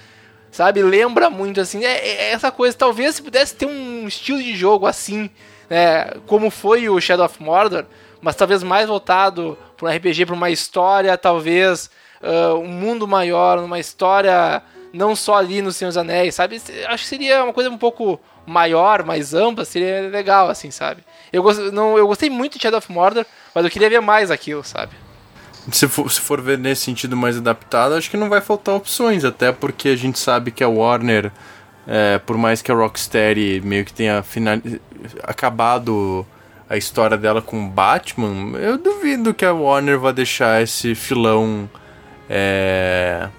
sabe? Lembra muito assim, é, é essa coisa. Talvez se pudesse ter um estilo de jogo assim, né? Como foi o Shadow of Mordor, mas talvez mais voltado para um RPG, para uma história, talvez ah, um mundo maior, uma história não só ali no Senhor dos Anéis, sabe? Acho que seria uma coisa um pouco maior, mais ampla, seria legal, assim, sabe? Eu, gost, não, eu gostei muito de Shadow of Mordor, mas eu queria ver mais aquilo, sabe? Se for, se for ver nesse sentido mais adaptado, acho que não vai faltar opções, até porque a gente sabe que a Warner, é, por mais que a Rocksteady meio que tenha final, acabado a história dela com Batman, eu duvido que a Warner vá deixar esse filão é,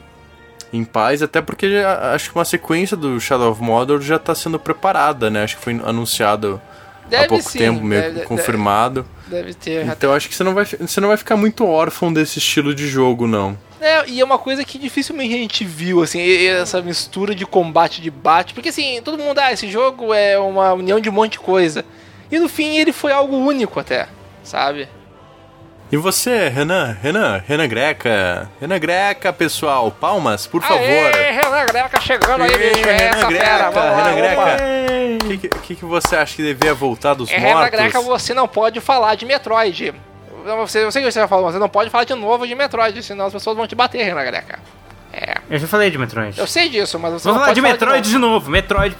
em paz, até porque acho que uma sequência do Shadow of Mordor já está sendo preparada, né? Acho que foi anunciado há Deve pouco sim, tempo, meio deve- confirmado. Deve ter. Então acho que você não vai, você não vai ficar muito órfão desse estilo de jogo, não. É, e é uma coisa que dificilmente a gente viu, assim, essa mistura de combate de bate. Porque assim, todo mundo, ah, esse jogo é uma união de um monte de coisa. E no fim ele foi algo único até, sabe? E você, Renan? Renan? Renan Greca? Renan Greca, pessoal, palmas, por favor. Aê, Renan Greca chegando aí, Ê, bicho. É Renan essa Greca, fera, vamos Renan. Greca. O que, que- você acha que devia voltar dos É, Renan mortos? Greca, você não pode falar de Metroid. Você, eu sei o que você vai falar, mas você não pode falar de novo de Metroid, senão as pessoas vão te bater, Renan Greca. É, Eu já falei de Metroid. eu sei disso, mas você Vamos falar de Metroid novo. de novo. Metroid.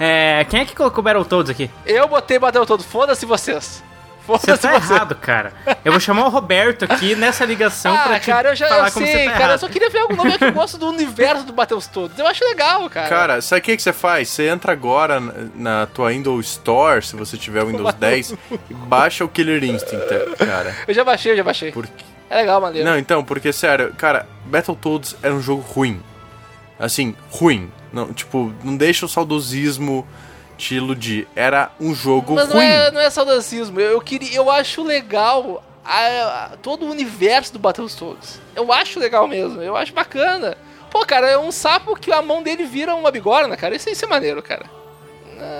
É, quem é que colocou Battletoads aqui? Eu botei bateu todo, foda-se vocês. Você tá vocês. errado, cara. Eu vou chamar o Roberto aqui nessa ligação Ah, pra te cara, eu já falar eu como sei, você tá cara. errado. Eu só queria ver novo. É que eu gosto do universo do Bateus Todos. Eu acho legal, cara. Cara, sabe o que, que você faz? Você entra agora na, na tua Windows Store, se você tiver o Windows 10, e baixa o Killer Instinct, cara. Eu já baixei, eu já baixei. Porque... É legal, maneiro. Não, então, porque, sério, cara, Battletoads era um jogo ruim. Assim, ruim. Não, tipo, não deixa o saudosismo te iludir. Era um jogo Mas não ruim. é, não é saudosismo. Eu, eu queria, eu acho legal a- a- todo o universo do Bateus Todos. Eu acho legal mesmo. Eu acho bacana. Pô, cara, é um sapo que a mão dele vira uma bigorna, cara. Isso, isso é maneiro, cara.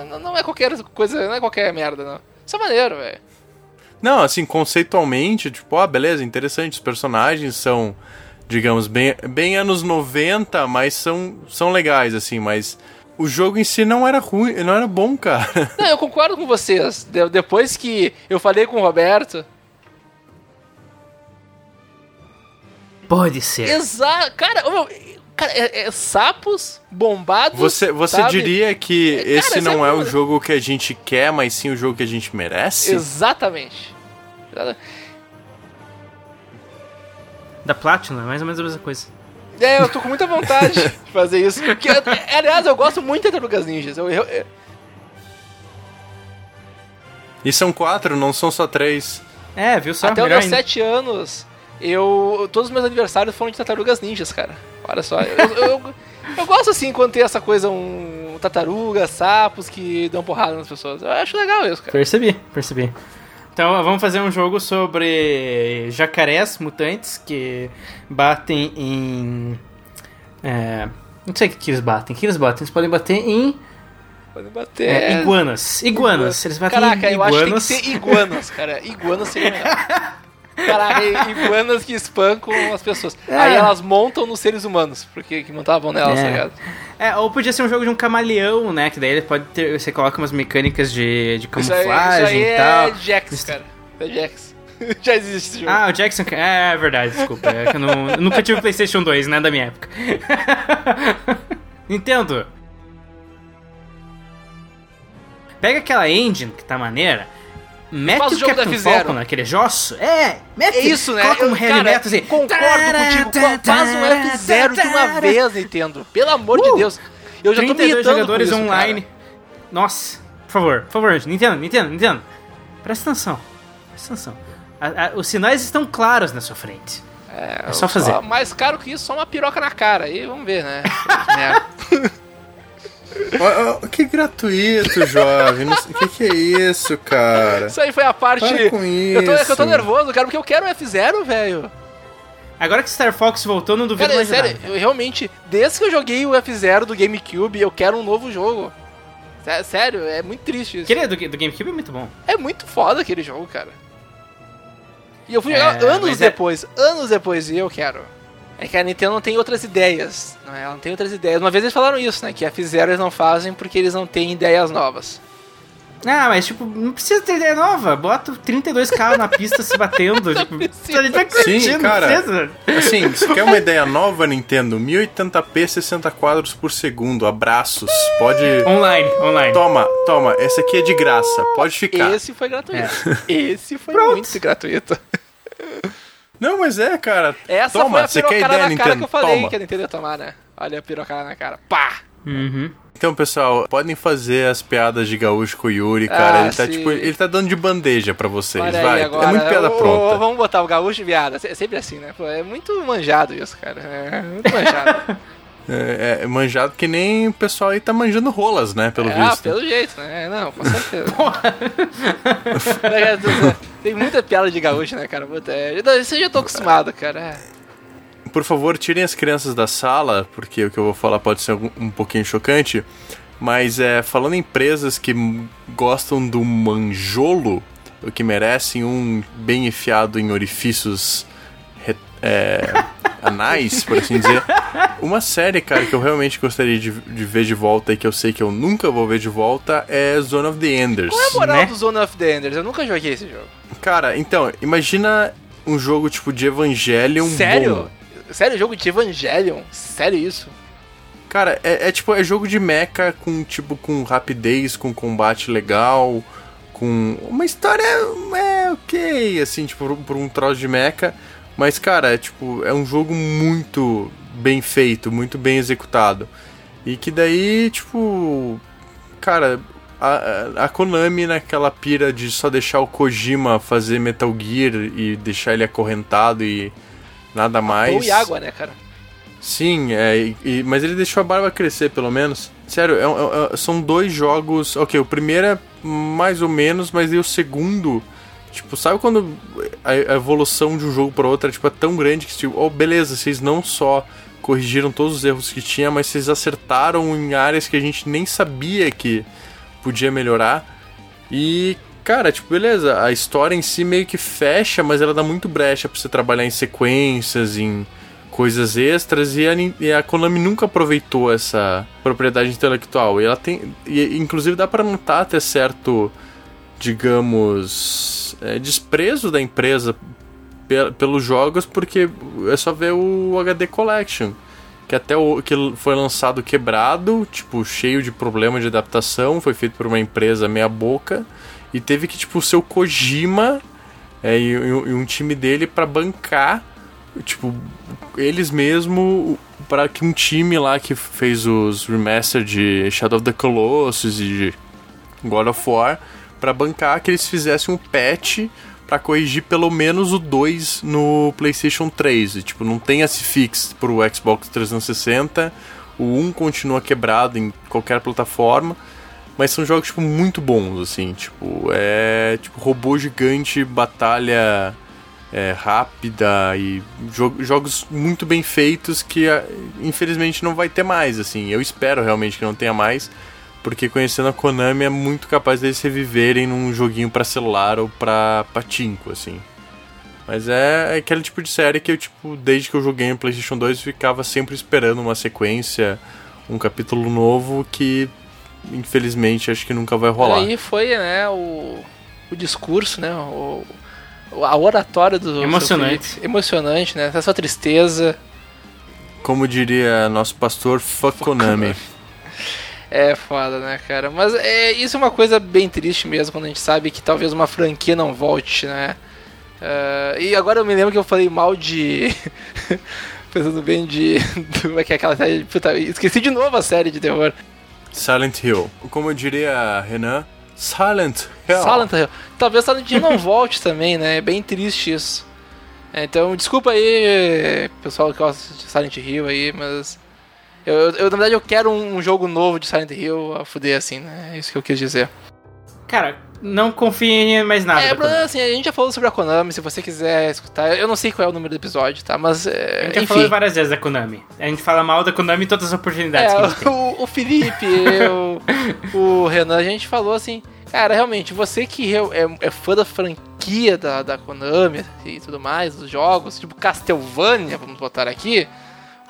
Não, não é qualquer coisa, não é qualquer merda, não. Isso é maneiro, velho. Não, assim, conceitualmente, tipo, ah, beleza, interessante. Os personagens são, digamos, bem, bem anos 90, mas são, são legais, assim, mas o jogo em si não era ruim, não era bom, cara. Não, eu concordo com vocês. De- depois que eu falei com o Roberto, Pode ser. Exato. Cara, meu, cara é, é sapos bombados. Você, você sabe? diria que Cara, esse isso é não é o bom. jogo que a gente quer, mas sim o jogo que a gente merece? Exatamente. Exata- Da Platinum, é mais ou menos a mesma coisa. É, eu tô com muita vontade de fazer isso. Porque, aliás, eu gosto muito de Tartarugas Ninjas. Eu, eu- eu- E são quatro, não são só três. É, viu só? até os meus. 7 anos, eu. Todos os meus aniversários foram de Tartarugas Ninjas, cara. Olha só. Eu, eu, eu- eu gosto assim quando tem essa coisa, um tartarugas, sapos que dão porrada nas pessoas. Eu acho legal isso, cara. Percebi, percebi. Então vamos fazer um jogo sobre jacarés mutantes que batem em. É, não sei o que, que eles batem. O que eles batem? Eles podem bater em Pode bater. é, iguanas. Iguanas. Eles batem Caraca, em eu acho que tem que iguanas. ser iguanas, cara. Iguanas seria melhor. Caraca, iguanas que espancam as pessoas. Aí elas montam nos seres humanos, porque que montavam nelas, É. tá ligado? É, ou podia ser um jogo de um camaleão, né? Que daí ele pode ter. Você coloca umas mecânicas de, de Isso aí, camuflagem isso aí e tal. é Jax, cara. É Jax. Já existe esse jogo. Ah, o Jackson. É, é verdade, desculpa. É que eu, não, eu nunca tive o PlayStation 2, né? Da minha época. Nintendo. Pega aquela engine que tá maneira, mete o Captain. Falcon naquele josso. É, mete. É isso, né? Coloca um heavy cara, metal assim. concordo contigo. Faz um F0 de uma vez, Nintendo. Pelo amor de Uh! Deus. Eu já tô me 32 irritando jogadores isso, online. cara. Nossa, por favor, por favor, Nintendo, Nintendo, Nintendo. Presta atenção. Presta atenção. A- a- os sinais estão claros na sua frente. É, só fazer. Mais caro que isso, só uma piroca na cara. Aí vamos ver, né? Ó, ó, que gratuito, jovem. O que, que é isso, cara? Isso aí foi a parte. Para com Eu, tô, eu tô isso. nervoso, cara, porque eu quero um F0, velho. Agora que Star Fox voltou, não duvido Cara, mais sério, nada. eu realmente, desde que eu joguei o F0 do GameCube, eu quero um novo jogo. Sé- Sério, é muito triste isso. Aquele do, do GameCube é muito bom. É muito foda aquele jogo, cara. E eu fui É, jogar anos é- depois, anos depois, e eu quero. É que a Nintendo não tem outras ideias. Não é? Ela não tem outras ideias. Uma vez eles falaram isso, né? Que a F0 eles não fazem porque eles não têm ideias novas. Ah, mas tipo, não precisa ter ideia nova. Bota 32 carros na pista se batendo. tipo, precisa. a gente vai curtindo, Sim, cara. precisa. Assim, você quer uma ideia nova, Nintendo? 1080p 60 quadros por segundo. Abraços. Pode. Online, online. Toma, toma. Esse aqui é de graça. Pode ficar. Esse foi gratuito. Esse foi Pronto. muito gratuito. Não, mas é, cara. Essa toma, foi a você quer pirocada ideia, na cara Nintendo? que eu falei Toma. que a Nintendo ia tomar, né? Olha a pirocada na cara. Pá! Uhum. Então, pessoal, podem fazer as piadas de gaúcho com o Yuri, cara. Ah, ele tá sim. tipo, ele tá dando de bandeja pra vocês, Olha vai. agora. É muito piada Ô, ô, pronta. vamos botar o gaúcho viado. É sempre assim, né? Pô, é muito manjado isso, cara. É muito manjado. É, é manjado que nem o pessoal aí tá manjando rolas, né? Pelo ah, visto. pelo jeito, né? Não, com certeza. Tem muita piada de gaúcho, né, cara? É... Isso eu já tô acostumado, cara. É. Por favor, tirem as crianças da sala, porque o que eu vou falar pode ser um, pouquinho chocante. Mas é, falando em empresas que gostam do manjolo, o que merecem um bem enfiado em orifícios é, anais, por assim dizer. Uma série, cara, que eu realmente gostaria de, de ver de volta e que eu sei que eu nunca vou ver de volta é Zone of the Enders. Qual é a moral Né? do Zone of the Enders? Eu nunca joguei esse jogo. Cara, então, imagina um jogo tipo de Evangelion Sério? bom. Sério, jogo de Evangelion? Sério isso? Cara, é, é tipo, é jogo de mecha com, tipo, com rapidez, com combate legal, com uma história, é, ok, assim, tipo, por, por um troço de mecha. Mas, cara, é tipo, é um jogo muito bem feito, muito bem executado. E que daí, tipo, cara, a, a Konami naquela pira de só deixar o Kojima fazer Metal Gear e deixar ele acorrentado e nada mais. Ou e água, né, cara? Sim, é, e- e- mas ele deixou a barba crescer, pelo menos. Sério, é é um- são dois jogos. Ok, o primeiro é mais ou menos, mas aí o segundo. Tipo, sabe quando a, evolução de um jogo para outro é, tipo, é tão grande que, tipo, oh, beleza, vocês não só corrigiram todos os erros que tinha, mas vocês acertaram em áreas que a gente nem sabia que podia melhorar. E, cara, tipo, beleza, a história em si meio que fecha, mas ela dá muito brecha pra você trabalhar em sequências, em coisas extras, e a, e a Konami nunca aproveitou essa propriedade intelectual. E ela tem. E, inclusive dá pra notar até certo, digamos, é, desprezo da empresa pe- pelos jogos, porque é só ver o HD Collection. Que até o que foi lançado quebrado, tipo, cheio de problema de adaptação, foi feito por uma empresa meia boca e teve que, tipo, o seu Kojima é, e, e um- time dele pra bancar, tipo, eles mesmo para que um time lá que fez os remaster de Shadow of the Colossus e de God of War pra bancar que eles fizessem um patch pra corrigir pelo menos o 2 no PlayStation 3. E, tipo, não tem esse fix pro Xbox 360. O 1 continua quebrado em qualquer plataforma. Mas são jogos, tipo, muito bons, assim. Tipo, é... Tipo, robô gigante, batalha é, rápida e jo- jogos muito bem feitos que, infelizmente, não vai ter mais, assim. Eu espero realmente que não tenha mais. Porque conhecendo a Konami é muito capaz deles reviverem num joguinho pra celular ou pra patinco, assim. Mas é aquele tipo de série que eu, tipo, desde que eu joguei no PlayStation 2, ficava sempre esperando uma sequência, um capítulo novo que, infelizmente, acho que nunca vai rolar. Aí foi, né, o, o discurso, né, o, a oratória do Emocionante. Emocionante, né, essa sua tristeza. Como diria nosso pastor, fuck Konami. É foda, né, cara? Mas é, isso é uma coisa bem triste mesmo, quando a gente sabe que talvez uma franquia não volte, né? Uh, e agora eu me lembro que eu falei mal de. Pensando bem de. Como é que é aquela série? Puta, esqueci de novo a série de terror. Silent Hill. Como eu diria, Renan, Silent Hill. Silent Hill. Talvez Silent Hill não volte também, né? É bem triste isso. É, então, desculpa aí, pessoal que gosta de Silent Hill aí, mas. Eu, eu, na verdade, eu quero um, jogo novo de Silent Hill a fuder assim, né? É isso que eu quis dizer. Cara, não confie em mais nada. É, mas, assim, a gente já falou sobre a Konami, se você quiser escutar. Eu não sei qual é o número do episódio, tá? Mas. É, a gente já enfim. falou várias vezes da Konami. A gente fala mal da Konami em todas as oportunidades é, que a gente tem. O, o Felipe, eu, o Renan, a gente falou assim. Cara, realmente, você que é, é fã da franquia da, da Konami e tudo mais, dos jogos, tipo Castlevania, vamos botar aqui.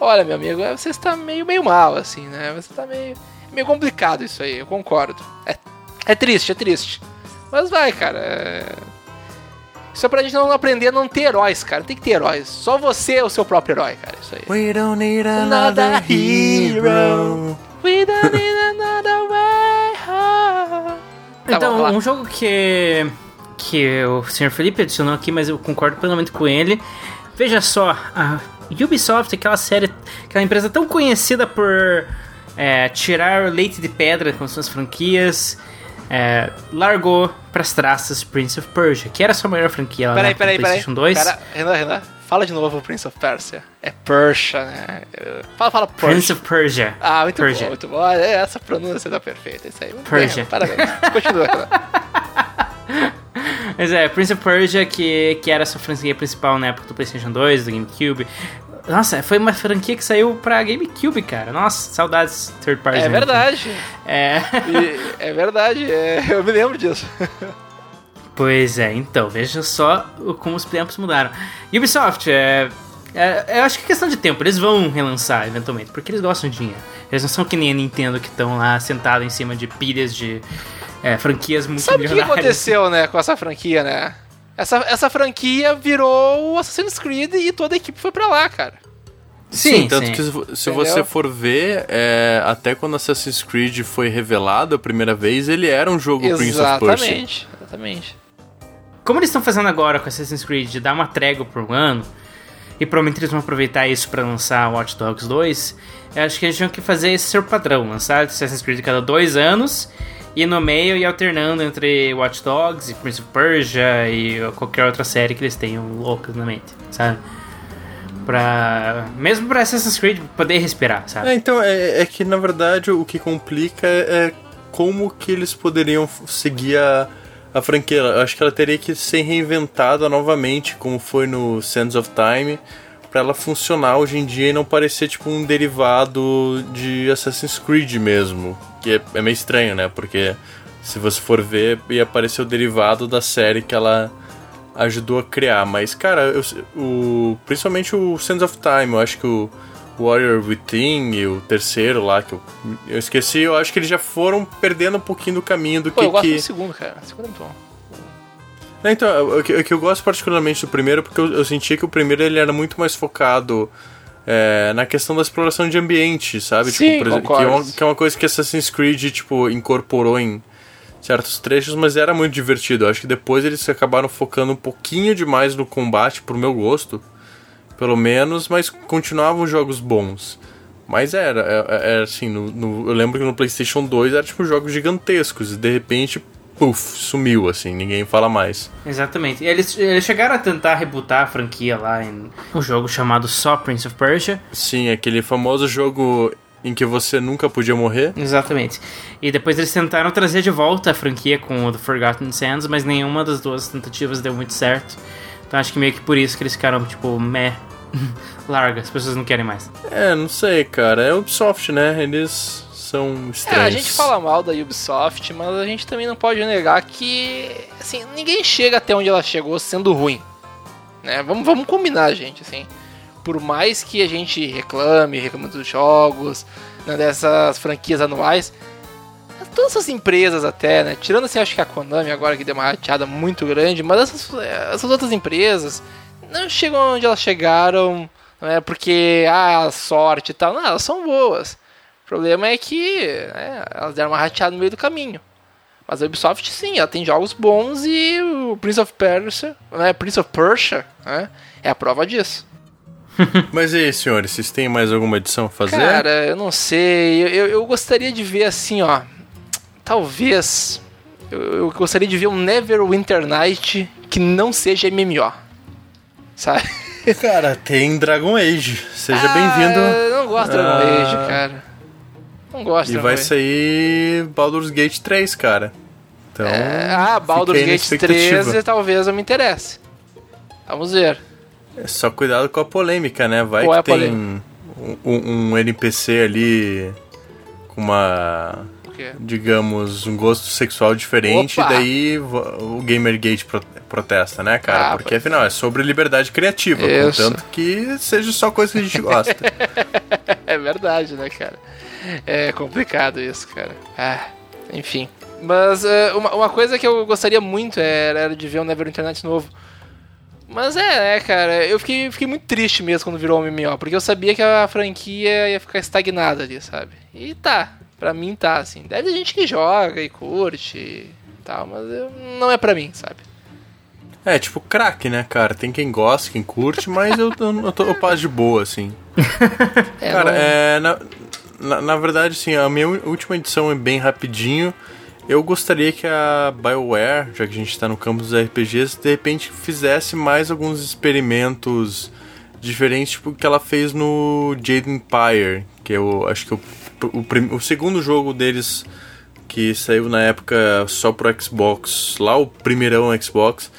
Olha, meu amigo, você está meio, meio mal, assim, né? Você está meio, meio complicado isso aí, eu concordo. É, é triste, é triste. Mas vai, cara. É... Isso é pra gente não aprender a não ter heróis, cara. Tem que ter heróis. Só você é o seu próprio herói, cara. Isso aí. We don't need another hero. We don't need another way home. Tá então, um jogo que, que o Sr. Felipe adicionou aqui, mas eu concordo plenamente com ele. Veja só, a Ubisoft, aquela série, aquela empresa tão conhecida por é, tirar leite de pedra com suas franquias, é, largou pras traças Prince of Persia, que era a sua maior franquia lá Peraí, na peraí, peraí. PlayStation 2. Pera, Renan, Renan, fala de novo Prince of Persia. É Persia, né? Fala, fala Persia. Prince of Persia. Ah, muito Persia. bom, muito bom. Olha, Essa pronúncia tá perfeita. Isso aí. Persia. Parabéns. Continua, Renan. Mas é, Prince of Persia, que, que era a sua franquia principal na época do PlayStation 2, do GameCube. Nossa, foi uma franquia que saiu pra GameCube, cara. Nossa, saudades third party. É verdade. É. E- é verdade. é, eu me lembro disso. Pois é, então, veja só como os tempos mudaram. Ubisoft, é, é, Eu acho que é questão de tempo, eles vão relançar eventualmente, porque eles gostam de dinheiro. Eles não são que nem a Nintendo que estão lá sentados em cima de pilhas de é, franquias Sabe o que aconteceu, né, com essa franquia, né? Essa, essa franquia virou o Assassin's Creed e toda a equipe foi pra lá, cara. Sim, tanto sim. que se Entendeu? você for ver, é, até quando Assassin's Creed foi revelado a primeira vez, ele era um jogo Prince of Persia. Exatamente, exatamente. Como eles estão fazendo agora com Assassin's Creed, de dar uma trégua por um ano, e provavelmente eles vão aproveitar isso pra lançar Watch Dogs 2, eu acho que eles tinham que fazer esse ser padrão, lançar Assassin's Creed cada dois anos, e no meio e alternando entre Watch Dogs e Prince of Persia e qualquer outra série que eles tenham loucas na mente, sabe? Pra. Mesmo pra Assassin's Creed poder respirar, sabe? É, então, é, é que na verdade o que complica é, como que eles poderiam seguir a, a franquia. Eu acho que ela teria que ser reinventada novamente, como foi no Sands of Time, pra ela funcionar hoje em dia e não parecer tipo um derivado de Assassin's Creed mesmo. Que é, é meio estranho, né? Porque se você for ver, ia aparecer o derivado da série que ela ajudou a criar. Mas, cara, eu- o, principalmente o Sands of Time, eu acho que o Warrior Within e o terceiro lá, que eu, eu esqueci, eu acho que eles já foram perdendo um pouquinho do caminho do Pô, que. eu gosto que... do segundo, cara. O segundo é muito bom. Então, o que, o que eu gosto particularmente do primeiro, porque eu, eu sentia que o primeiro ele era muito mais focado é, na questão da exploração de ambiente, sabe? Sim, por exemplo, que, é uma, que é uma coisa que Assassin's Creed, tipo, incorporou em certos trechos, mas era muito divertido. Eu acho que depois eles acabaram focando um pouquinho demais no combate, pro meu gosto, pelo menos, mas continuavam jogos bons. Mas era, é- é- é assim, no, no- eu lembro que no PlayStation 2 era tipo jogos gigantescos, e de repente, puf, sumiu, assim, ninguém fala mais. Exatamente. Eles, eles chegaram a tentar rebootar a franquia lá em um jogo chamado só Prince of Persia. Sim, aquele famoso jogo em que você nunca podia morrer. Exatamente. E depois eles tentaram trazer de volta a franquia com o The Forgotten Sands, mas nenhuma das duas tentativas deu muito certo. Então acho que meio que por isso que eles ficaram, tipo, meh, larga, as pessoas não querem mais. É, não sei, cara. É Ubisoft, né? Eles são É, estranhos. a gente fala mal da Ubisoft, mas a gente também não pode negar que, assim, ninguém chega até onde ela chegou sendo ruim. Né? Vamos, vamos combinar, gente, assim. Por mais que a gente reclame, reclame dos jogos, né, dessas franquias anuais, todas essas empresas até, né? Tirando assim, acho que a Konami agora que deu uma rateada muito grande, mas essas, essas outras empresas não chegam onde elas chegaram, não é porque, ah, sorte e tal. Não, elas são boas. O problema é que né, elas deram uma rateada no meio do caminho. Mas a Ubisoft, sim, ela tem jogos bons e o Prince of Persia, né, Prince of Persia, né, é a prova disso. Mas e aí, senhores, vocês têm mais alguma edição a fazer? Cara, eu não sei. Eu, eu, eu gostaria de ver assim, ó. Talvez. Eu, eu gostaria de ver um Neverwinter Night que não seja MMO. Sabe? Cara, tem Dragon Age. Seja Ah, bem-vindo. Eu não gosto de Dragon Ah. Age, cara. Não gosto E vai sair Baldur's Gate 3, cara. Então. É, ah, Baldur's Gate expectativa. 13 talvez eu me interesse. Vamos ver. É só cuidado com a polêmica, né? Vai Qual é que a tem um, um NPC ali com uma. O quê? digamos, um gosto sexual diferente, Opa! e daí o Gamergate pro- protesta, né, cara? Ah, Porque afinal é sobre liberdade criativa, Isso. contanto que seja só coisa que a gente gosta. É verdade, né, cara? É complicado isso, cara. Ah, enfim. Mas é, uma, uma coisa que eu gostaria muito era, era de ver um Neverwinter Nights novo. Mas é, né, cara, eu fiquei, fiquei muito triste mesmo quando virou um MMO, porque eu sabia que a franquia ia ficar estagnada ali, sabe? E tá, pra mim tá, assim. Deve ter gente que joga e curte e tal, mas eu- não é pra mim, sabe? é, tipo crack, né, cara? Tem quem gosta, quem curte, mas eu, eu, eu, tô, eu passo de boa, assim. É, Cara, não- é, na, na, na verdade, assim, a minha última edição é bem rapidinho. Eu gostaria que a BioWare, já que a gente tá no campo dos RPGs, de repente fizesse mais alguns experimentos diferentes, tipo o que ela fez no Jade Empire, que eu acho que o, o, o segundo jogo deles que saiu na época só pro Xbox, lá o primeirão Xbox,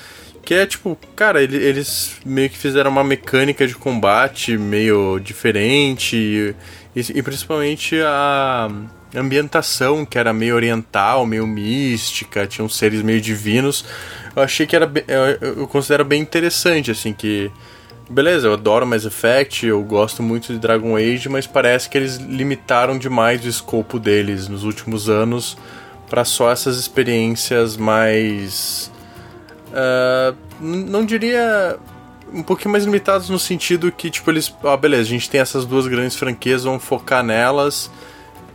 que é tipo, cara, ele- eles meio que fizeram uma mecânica de combate meio diferente e, e- e principalmente a ambientação que era meio oriental, meio mística, tinha uns seres meio divinos. Eu achei que era eu, eu considero bem interessante assim que Beleza, eu adoro Mass Effect, eu gosto muito de Dragon Age, mas parece que eles limitaram demais o escopo deles nos últimos anos para só essas experiências mais. n- não diria. um pouquinho mais limitadas no sentido que, tipo, eles. Ah, beleza, a gente tem essas duas grandes franquias, vamos focar nelas.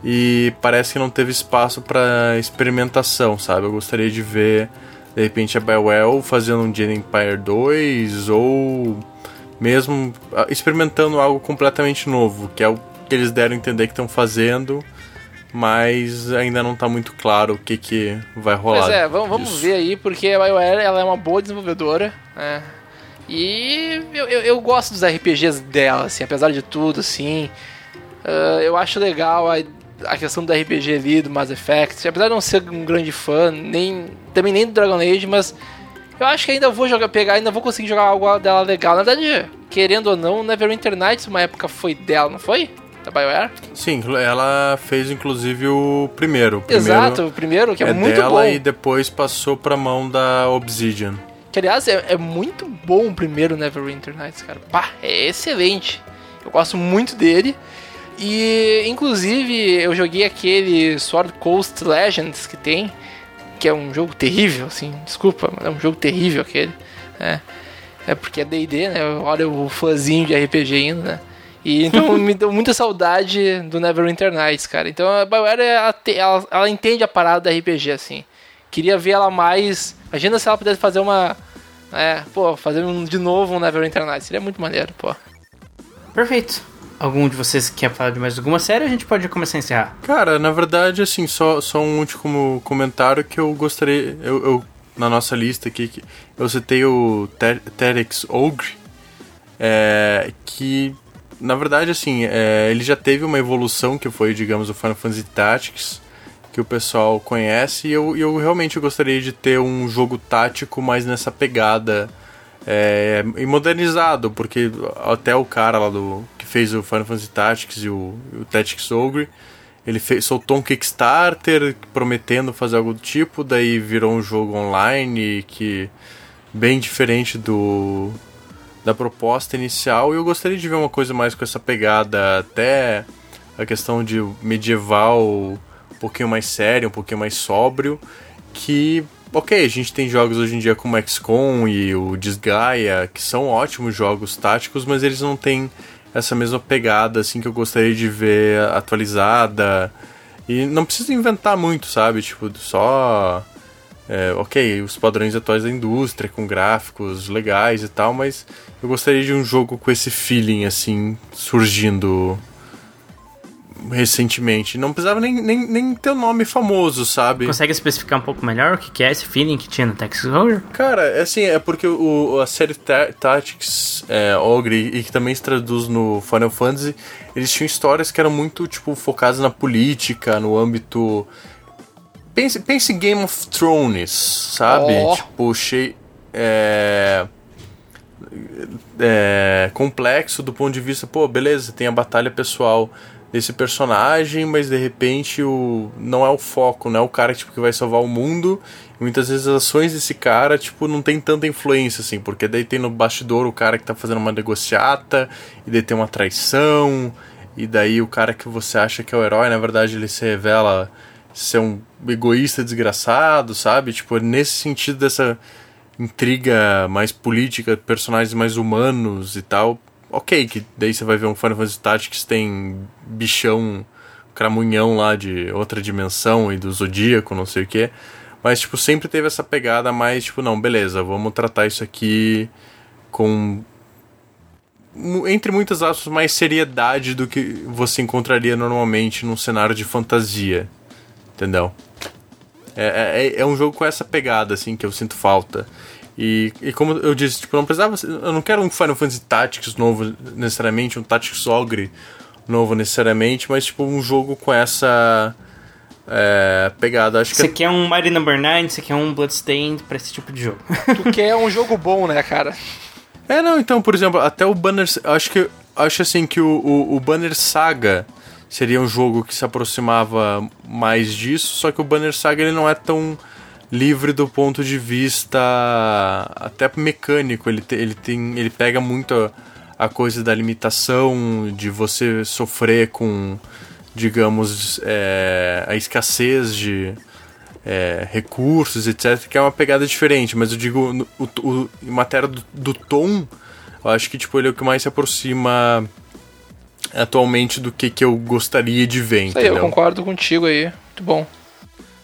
E parece que não teve espaço para experimentação, sabe? Eu gostaria de ver, de repente, a BioWare fazendo um Jedi Empire 2 ou mesmo ah, experimentando algo completamente novo, que é o que eles deram a entender que estão fazendo, mas ainda não tá muito claro o que, que vai rolar. Pois é, vamos, vamos ver aí, porque a BioWare ela é uma boa desenvolvedora, né? E eu, eu, eu gosto dos RPGs dela, assim, apesar de tudo, assim. Ah, eu acho legal a, a questão do RPG ali, do Mass Effect. Apesar de não ser um grande fã, nem, também nem do Dragon Age, mas eu acho que ainda vou jogar, pegar, ainda vou conseguir jogar algo dela legal. Na verdade, querendo ou não, Neverwinter Nights uma época foi dela, não foi? Da BioWare? Sim, ela fez inclusive o primeiro. O primeiro Exato, o primeiro, que é, é, muito dela bom. e depois passou pra mão da Obsidian. Que aliás é, é muito bom o primeiro Neverwinter Nights, cara. Pá, é excelente. Eu gosto muito dele. E inclusive eu joguei aquele Sword Coast Legends que tem, que é um jogo terrível, assim, desculpa, mas é um jogo terrível aquele. né? É porque é D&D, né? Olha o fãzinho de RPG ainda, né? E então me deu muita saudade do Neverwinter Nights, cara. Então a BioWare, ela, ela, ela entende a parada da RPG, assim. Queria ver ela mais... Imagina se ela pudesse fazer uma... É, pô, fazer um, de novo um Neverwinter Nights. Seria muito maneiro, pô. Perfeito. Algum de vocês quer falar de mais alguma série? A gente pode começar a encerrar. Cara, na verdade, assim, só, só um último comentário que eu gostaria. Eu, eu- na nossa lista aqui, que eu citei o Ter- Terex Ogre, é, que na verdade, assim, é, ele já teve uma evolução que foi, digamos, o Final Fantasy Tactics, que o pessoal conhece, e eu, eu realmente gostaria de ter um jogo tático mais nessa pegada é, e modernizado, porque até o cara lá do fez o Final Fantasy Tactics e o, o Tactics Ogre, ele fez, soltou um Kickstarter prometendo fazer algo do tipo, daí virou um jogo online que bem diferente do da proposta inicial. E eu gostaria de ver uma coisa mais com essa pegada até a questão de medieval um pouquinho mais sério, um pouquinho mais sóbrio, que ok, a gente tem jogos hoje em dia como XCOM e o Disgaea, que são ótimos jogos táticos, mas eles não têm essa mesma pegada, assim, que eu gostaria de ver atualizada. E não precisa inventar muito, sabe? Tipo, só. É, ok, os padrões atuais da indústria, com gráficos legais e tal, mas eu gostaria de um jogo com esse feeling, assim, surgindo recentemente. Não precisava nem, nem, nem ter um nome famoso, sabe? Consegue especificar um pouco melhor o que é esse feeling que tinha no Texas Horror? Cara, é assim, é porque o, a série Ta- Tactics é, Ogre, e que também se traduz no Final Fantasy, eles tinham histórias que eram muito, tipo, focadas na política, no âmbito... Pense, pense em Game of Thrones, sabe? Ó. Tipo, cheio... É... é, complexo do ponto de vista, pô, beleza, tem a batalha pessoal desse personagem, mas de repente o não é o foco, não é o cara tipo, que vai salvar o mundo. Muitas vezes as ações desse cara, tipo, não tem tanta influência assim, porque daí tem no bastidor o cara que tá fazendo uma negociata, e daí tem uma traição, e daí o cara que você acha que é o herói, na verdade ele se revela ser um egoísta desgraçado, sabe? Tipo, nesse sentido dessa intriga mais política, personagens mais humanos e tal. Ok, que daí você vai ver um Final Fantasy Tactics tem bichão, cramunhão lá de outra dimensão e do Zodíaco, não sei o que. Mas, tipo, sempre teve essa pegada mais, tipo, não, beleza, vamos tratar isso aqui com. Entre muitas aspas, mais seriedade do que você encontraria normalmente num cenário de fantasia. Entendeu? É, é, é um jogo com essa pegada, assim, que eu sinto falta. E, e como eu disse, tipo, eu não precisava. Eu não quero um Final Fantasy Tactics novo necessariamente, um Tactics Ogre novo necessariamente, mas tipo, um jogo com essa é, pegada. Acho que Você quer um Mighty Number 9, você quer um Bloodstained pra esse tipo de jogo. Tu quer um jogo bom, né, cara? É, não, então, por exemplo, até o Banner. Acho que. Acho assim que o, o, o Banner Saga seria um jogo que se aproximava mais disso, só que o Banner Saga ele não é tão livre do ponto de vista até mecânico. Ele, te- ele tem. ele pega muito a, a coisa da limitação, de você sofrer com, digamos, é, a escassez de é, recursos, etc., que é uma pegada diferente, mas eu digo, no- o, o- em matéria do, do tom, eu acho que tipo, ele é o que mais se aproxima atualmente do que, que eu gostaria de ver, Isso aí, eu concordo contigo aí. Muito bom.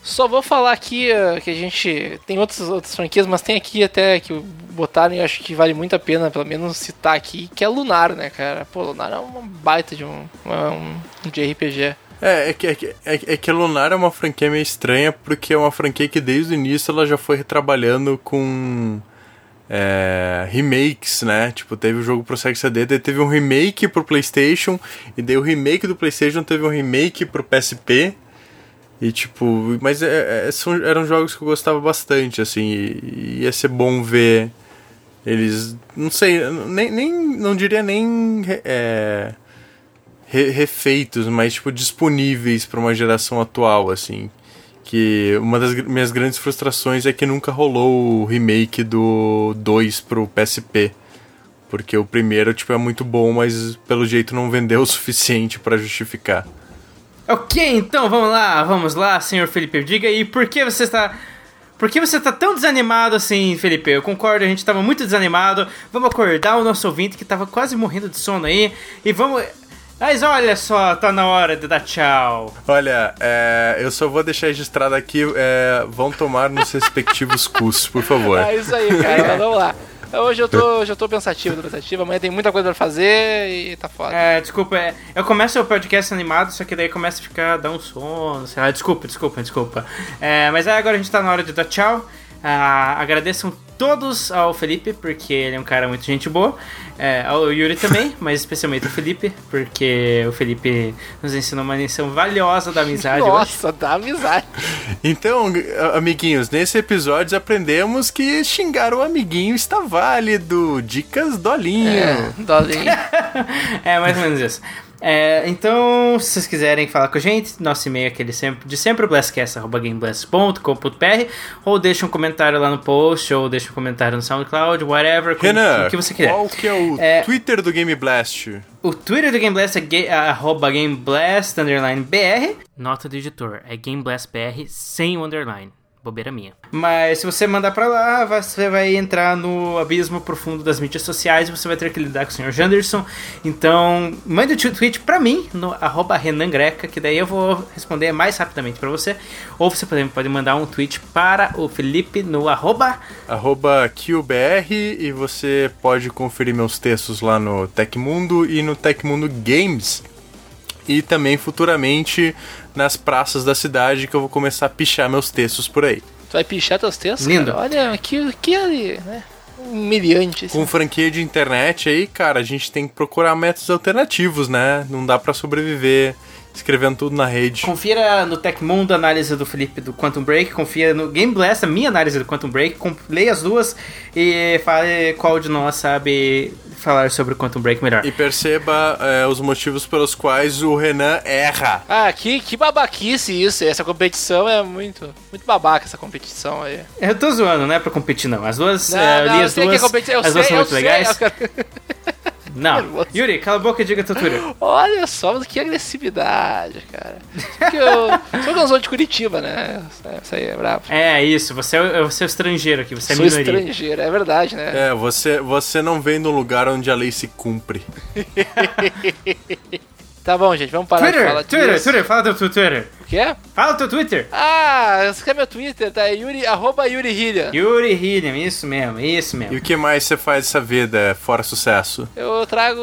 Só vou falar aqui eh, que a gente tem outras, outras franquias, mas tem aqui até que botaram e acho que vale muito a pena, pelo menos, citar aqui, que é Lunar, né, cara? Pô, Lunar é uma baita de um, uma- um de RPG. É, é que, é, que, é, é que Lunar é uma franquia meio estranha, porque é uma franquia que desde o início ela já foi retrabalhando com é, remakes, né? Tipo, teve o jogo pro Sega CD, daí teve um remake pro Playstation, e daí o remake do Playstation teve um remake pro PSP. E tipo, mas é, é, são, eram jogos que eu gostava bastante, assim, e, e ia ser bom ver eles. Não sei, nem, nem não diria nem. É, re- refeitos, mas tipo disponíveis para uma geração atual, assim. Que uma das minhas grandes frustrações é que nunca rolou o remake do 2 pro PSP. Porque o primeiro, tipo, é muito bom, mas pelo jeito não vendeu o suficiente para justificar. Ok, então vamos lá, vamos lá, senhor Felipe. Diga aí por que você está. Por que você tá tão desanimado assim, Felipe? Eu concordo, a gente tava muito desanimado. Vamos acordar o nosso ouvinte que tava quase morrendo de sono aí. E vamos. Mas olha só, tá na hora de dar tchau. Olha, é, eu só vou deixar registrado aqui, é, vão tomar nos respectivos custos, por favor. É isso aí, cara. mas vamos lá. Hoje eu tô, hoje eu tô pensativo, tô pensativo. Amanhã tem muita coisa pra fazer e tá foda. É, desculpa, é, eu começo o podcast animado, só que daí começa a ficar, dar um sono, sei lá, desculpa, desculpa, desculpa. É, mas aí agora a gente tá na hora de dar tchau. Ah, agradeçam todos ao Felipe, porque ele é um cara muito gente boa. É, ao Yuri também, mas especialmente ao Felipe, porque o Felipe nos ensinou uma lição valiosa da amizade hoje. Nossa, dá amizade. Então, amiguinhos, nesse episódio aprendemos que xingar o amiguinho está válido. Dicas dolinho. É, dolinho. É, mais ou menos isso. É, então, se vocês quiserem falar com a gente, nosso e-mail é aquele sempre, de sempre, blastcast.gameblast.com.br ou deixa um comentário lá no post, ou deixa um comentário no SoundCloud, whatever, com- Renan, o que você quiser. qual que é o É. Twitter do Game Blast? O Twitter do Game Blast é ga- arroba GameBlast, underline BR. Nota do editor, é GameBlastBR sem o underline. Bobeira minha. Mas se você mandar pra lá, você vai entrar no abismo profundo das mídias sociais e você vai ter que lidar com o Sr. Janderson. Então, mande o tweet pra mim, no arroba Renan Greca, que daí eu vou responder mais rapidamente pra você. Ou você pode, pode mandar um tweet para o Felipe no arroba... Arroba QBR e você pode conferir meus textos lá no Tecmundo e no Tecmundo Games. E também futuramente nas praças da cidade que eu vou começar a pichar meus textos por aí. Tu vai pichar teus textos? Lindo. cara? Olha, que, que ali, né? Humilhante. assim. Com franquia de internet aí, cara, a gente tem que procurar métodos alternativos, né? Não dá pra sobreviver escrevendo tudo na rede. Confira no Tecmundo a análise do Felipe do Quantum Break, confia no Game Blast a minha análise do Quantum Break, leia as duas e fale qual de nós sabe falar sobre o Quantum Break melhor. E perceba é, os motivos pelos quais o Renan erra. Ah, que, que babaquice isso. Essa competição é muito, muito babaca, essa competição aí. Eu tô zoando, não é pra competir não. As duas, Não, é, não, li eu as duas, é as duas sei, são muito sei. legais. Eu- Não. Yuri, cala a boca e diga teu Twitter. Olha só, mas que agressividade, cara. Porque eu sou canzão de Curitiba, né? Isso aí é brabo. É isso, você é, o- você é o estrangeiro aqui, você é Sou minoria. estrangeiro, é verdade, né? É, você, você não vem no lugar onde a lei se cumpre. Tá bom, gente, vamos parar de Twitter, falar Twitter, disso. Twitter, fala teu Twitter. O quê? Fala teu Twitter. Ah, você quer meu Twitter? Tá? É Yuri, arroba Yuri Hillian. Yuri Hilliam, isso mesmo, isso E mesmo. o que mais você faz dessa vida fora sucesso? Eu trago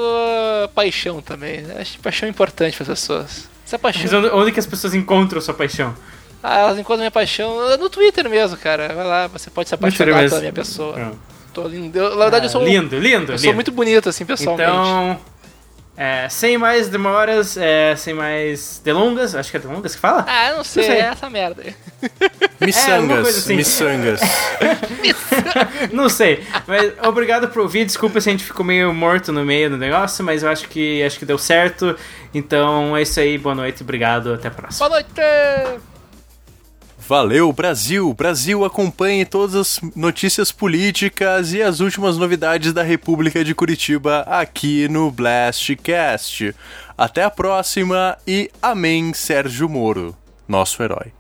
paixão também. né? Acho paixão importante para as pessoas. Essa Mas paixão. onde, onde que as pessoas encontram sua paixão? Ah, elas encontram minha paixão no Twitter mesmo, cara. Vai lá, você pode se apaixonar pela minha pessoa. Pronto. Tô lindo. Eu, na verdade, eu sou, Ah, lindo, lindo, eu lindo. sou muito bonito, assim, pessoalmente. Então, é, sem mais demoras, é, sem mais delongas, acho que é delongas que fala? Ah, eu não sei, sei. é essa merda aí. Miçangas, coisa assim. miçangas. Não sei, mas obrigado por ouvir. Desculpa se a gente ficou meio morto no meio do negócio, mas eu acho que acho que deu certo. Então é isso aí, boa noite, obrigado, até a próxima. Boa noite! Valeu, Brasil! Brasil, acompanhe todas as notícias políticas e as últimas novidades da República de Curitiba aqui no Blastcast. Até a próxima e amém, Sérgio Moro, nosso herói.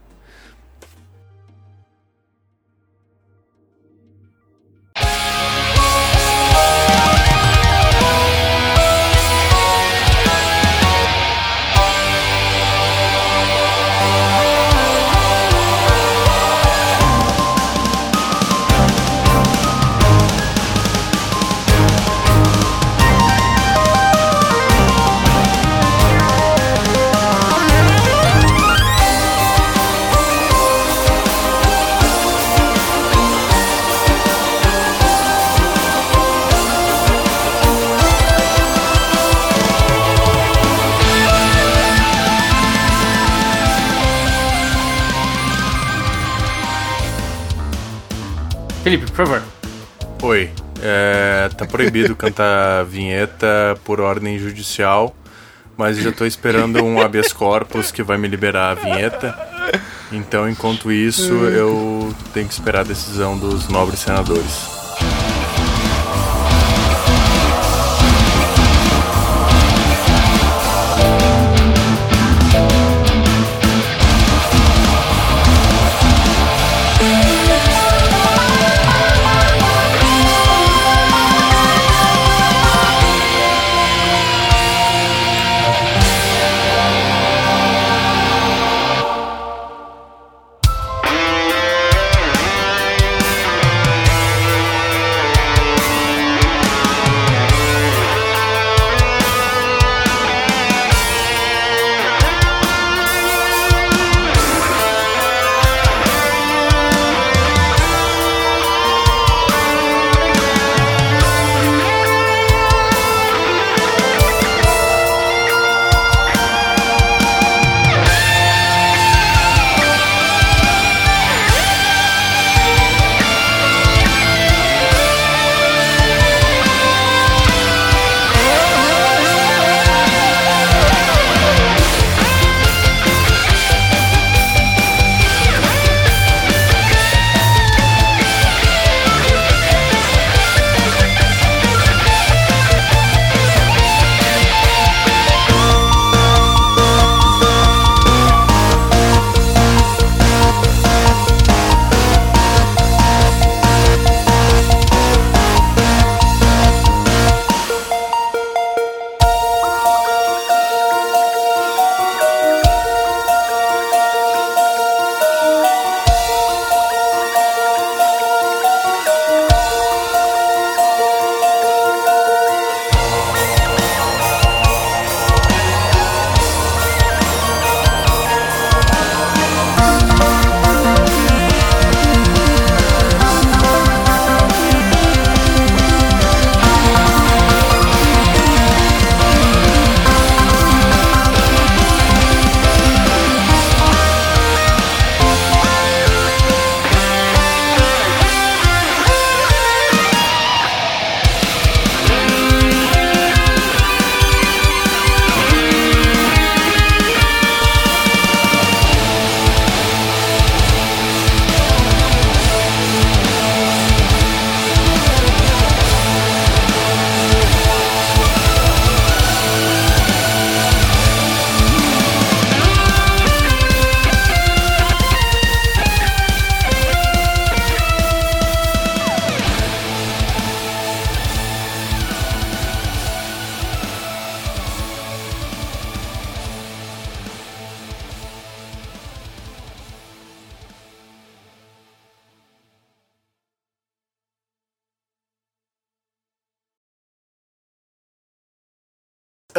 Felipe, por favor. Oi, é, tá proibido cantar vinheta por ordem judicial, mas já tô esperando um habeas corpus que vai me liberar a vinheta. Então, enquanto isso, eu tenho que esperar a decisão dos nobres senadores.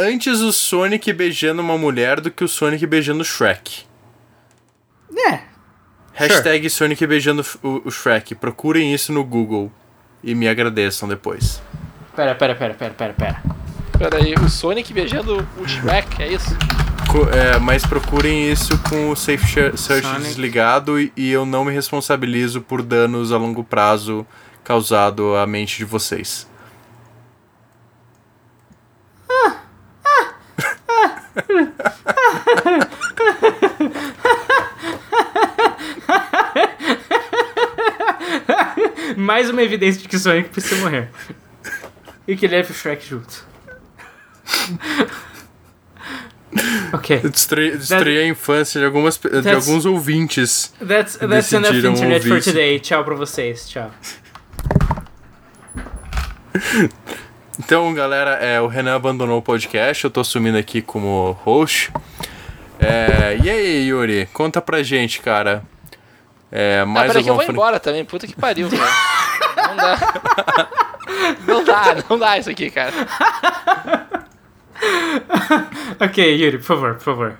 Antes o Sonic beijando uma mulher do que o Sonic beijando o Shrek. É. Hashtag Sonic beijando o, o Shrek. Procurem isso no Google e me agradeçam depois. Pera, pera, pera, pera, pera, pera. Pera aí, o Sonic beijando o Shrek, é isso? Co- é, mas procurem isso com o Safe Sh- Search Sonic. desligado e, e eu não me responsabilizo por danos a longo prazo causado à mente de vocês. Mais uma evidência de que Sonic precisa morrer. E que leve o Shrek junto. ok. Eu destruí, destruí a infância de, algumas, de alguns ouvintes. That's, that's enough internet for today. Tchau pra vocês. Tchau. Então, galera, é, o Renan abandonou o podcast, eu tô assumindo aqui como host. É, e aí, Yuri, conta pra gente, cara. É, Ah, mais peraí que eu alguma vou embora também, puta que pariu, cara. Não dá. Não dá, não dá isso aqui, cara. Ok, Yuri, por favor, por favor.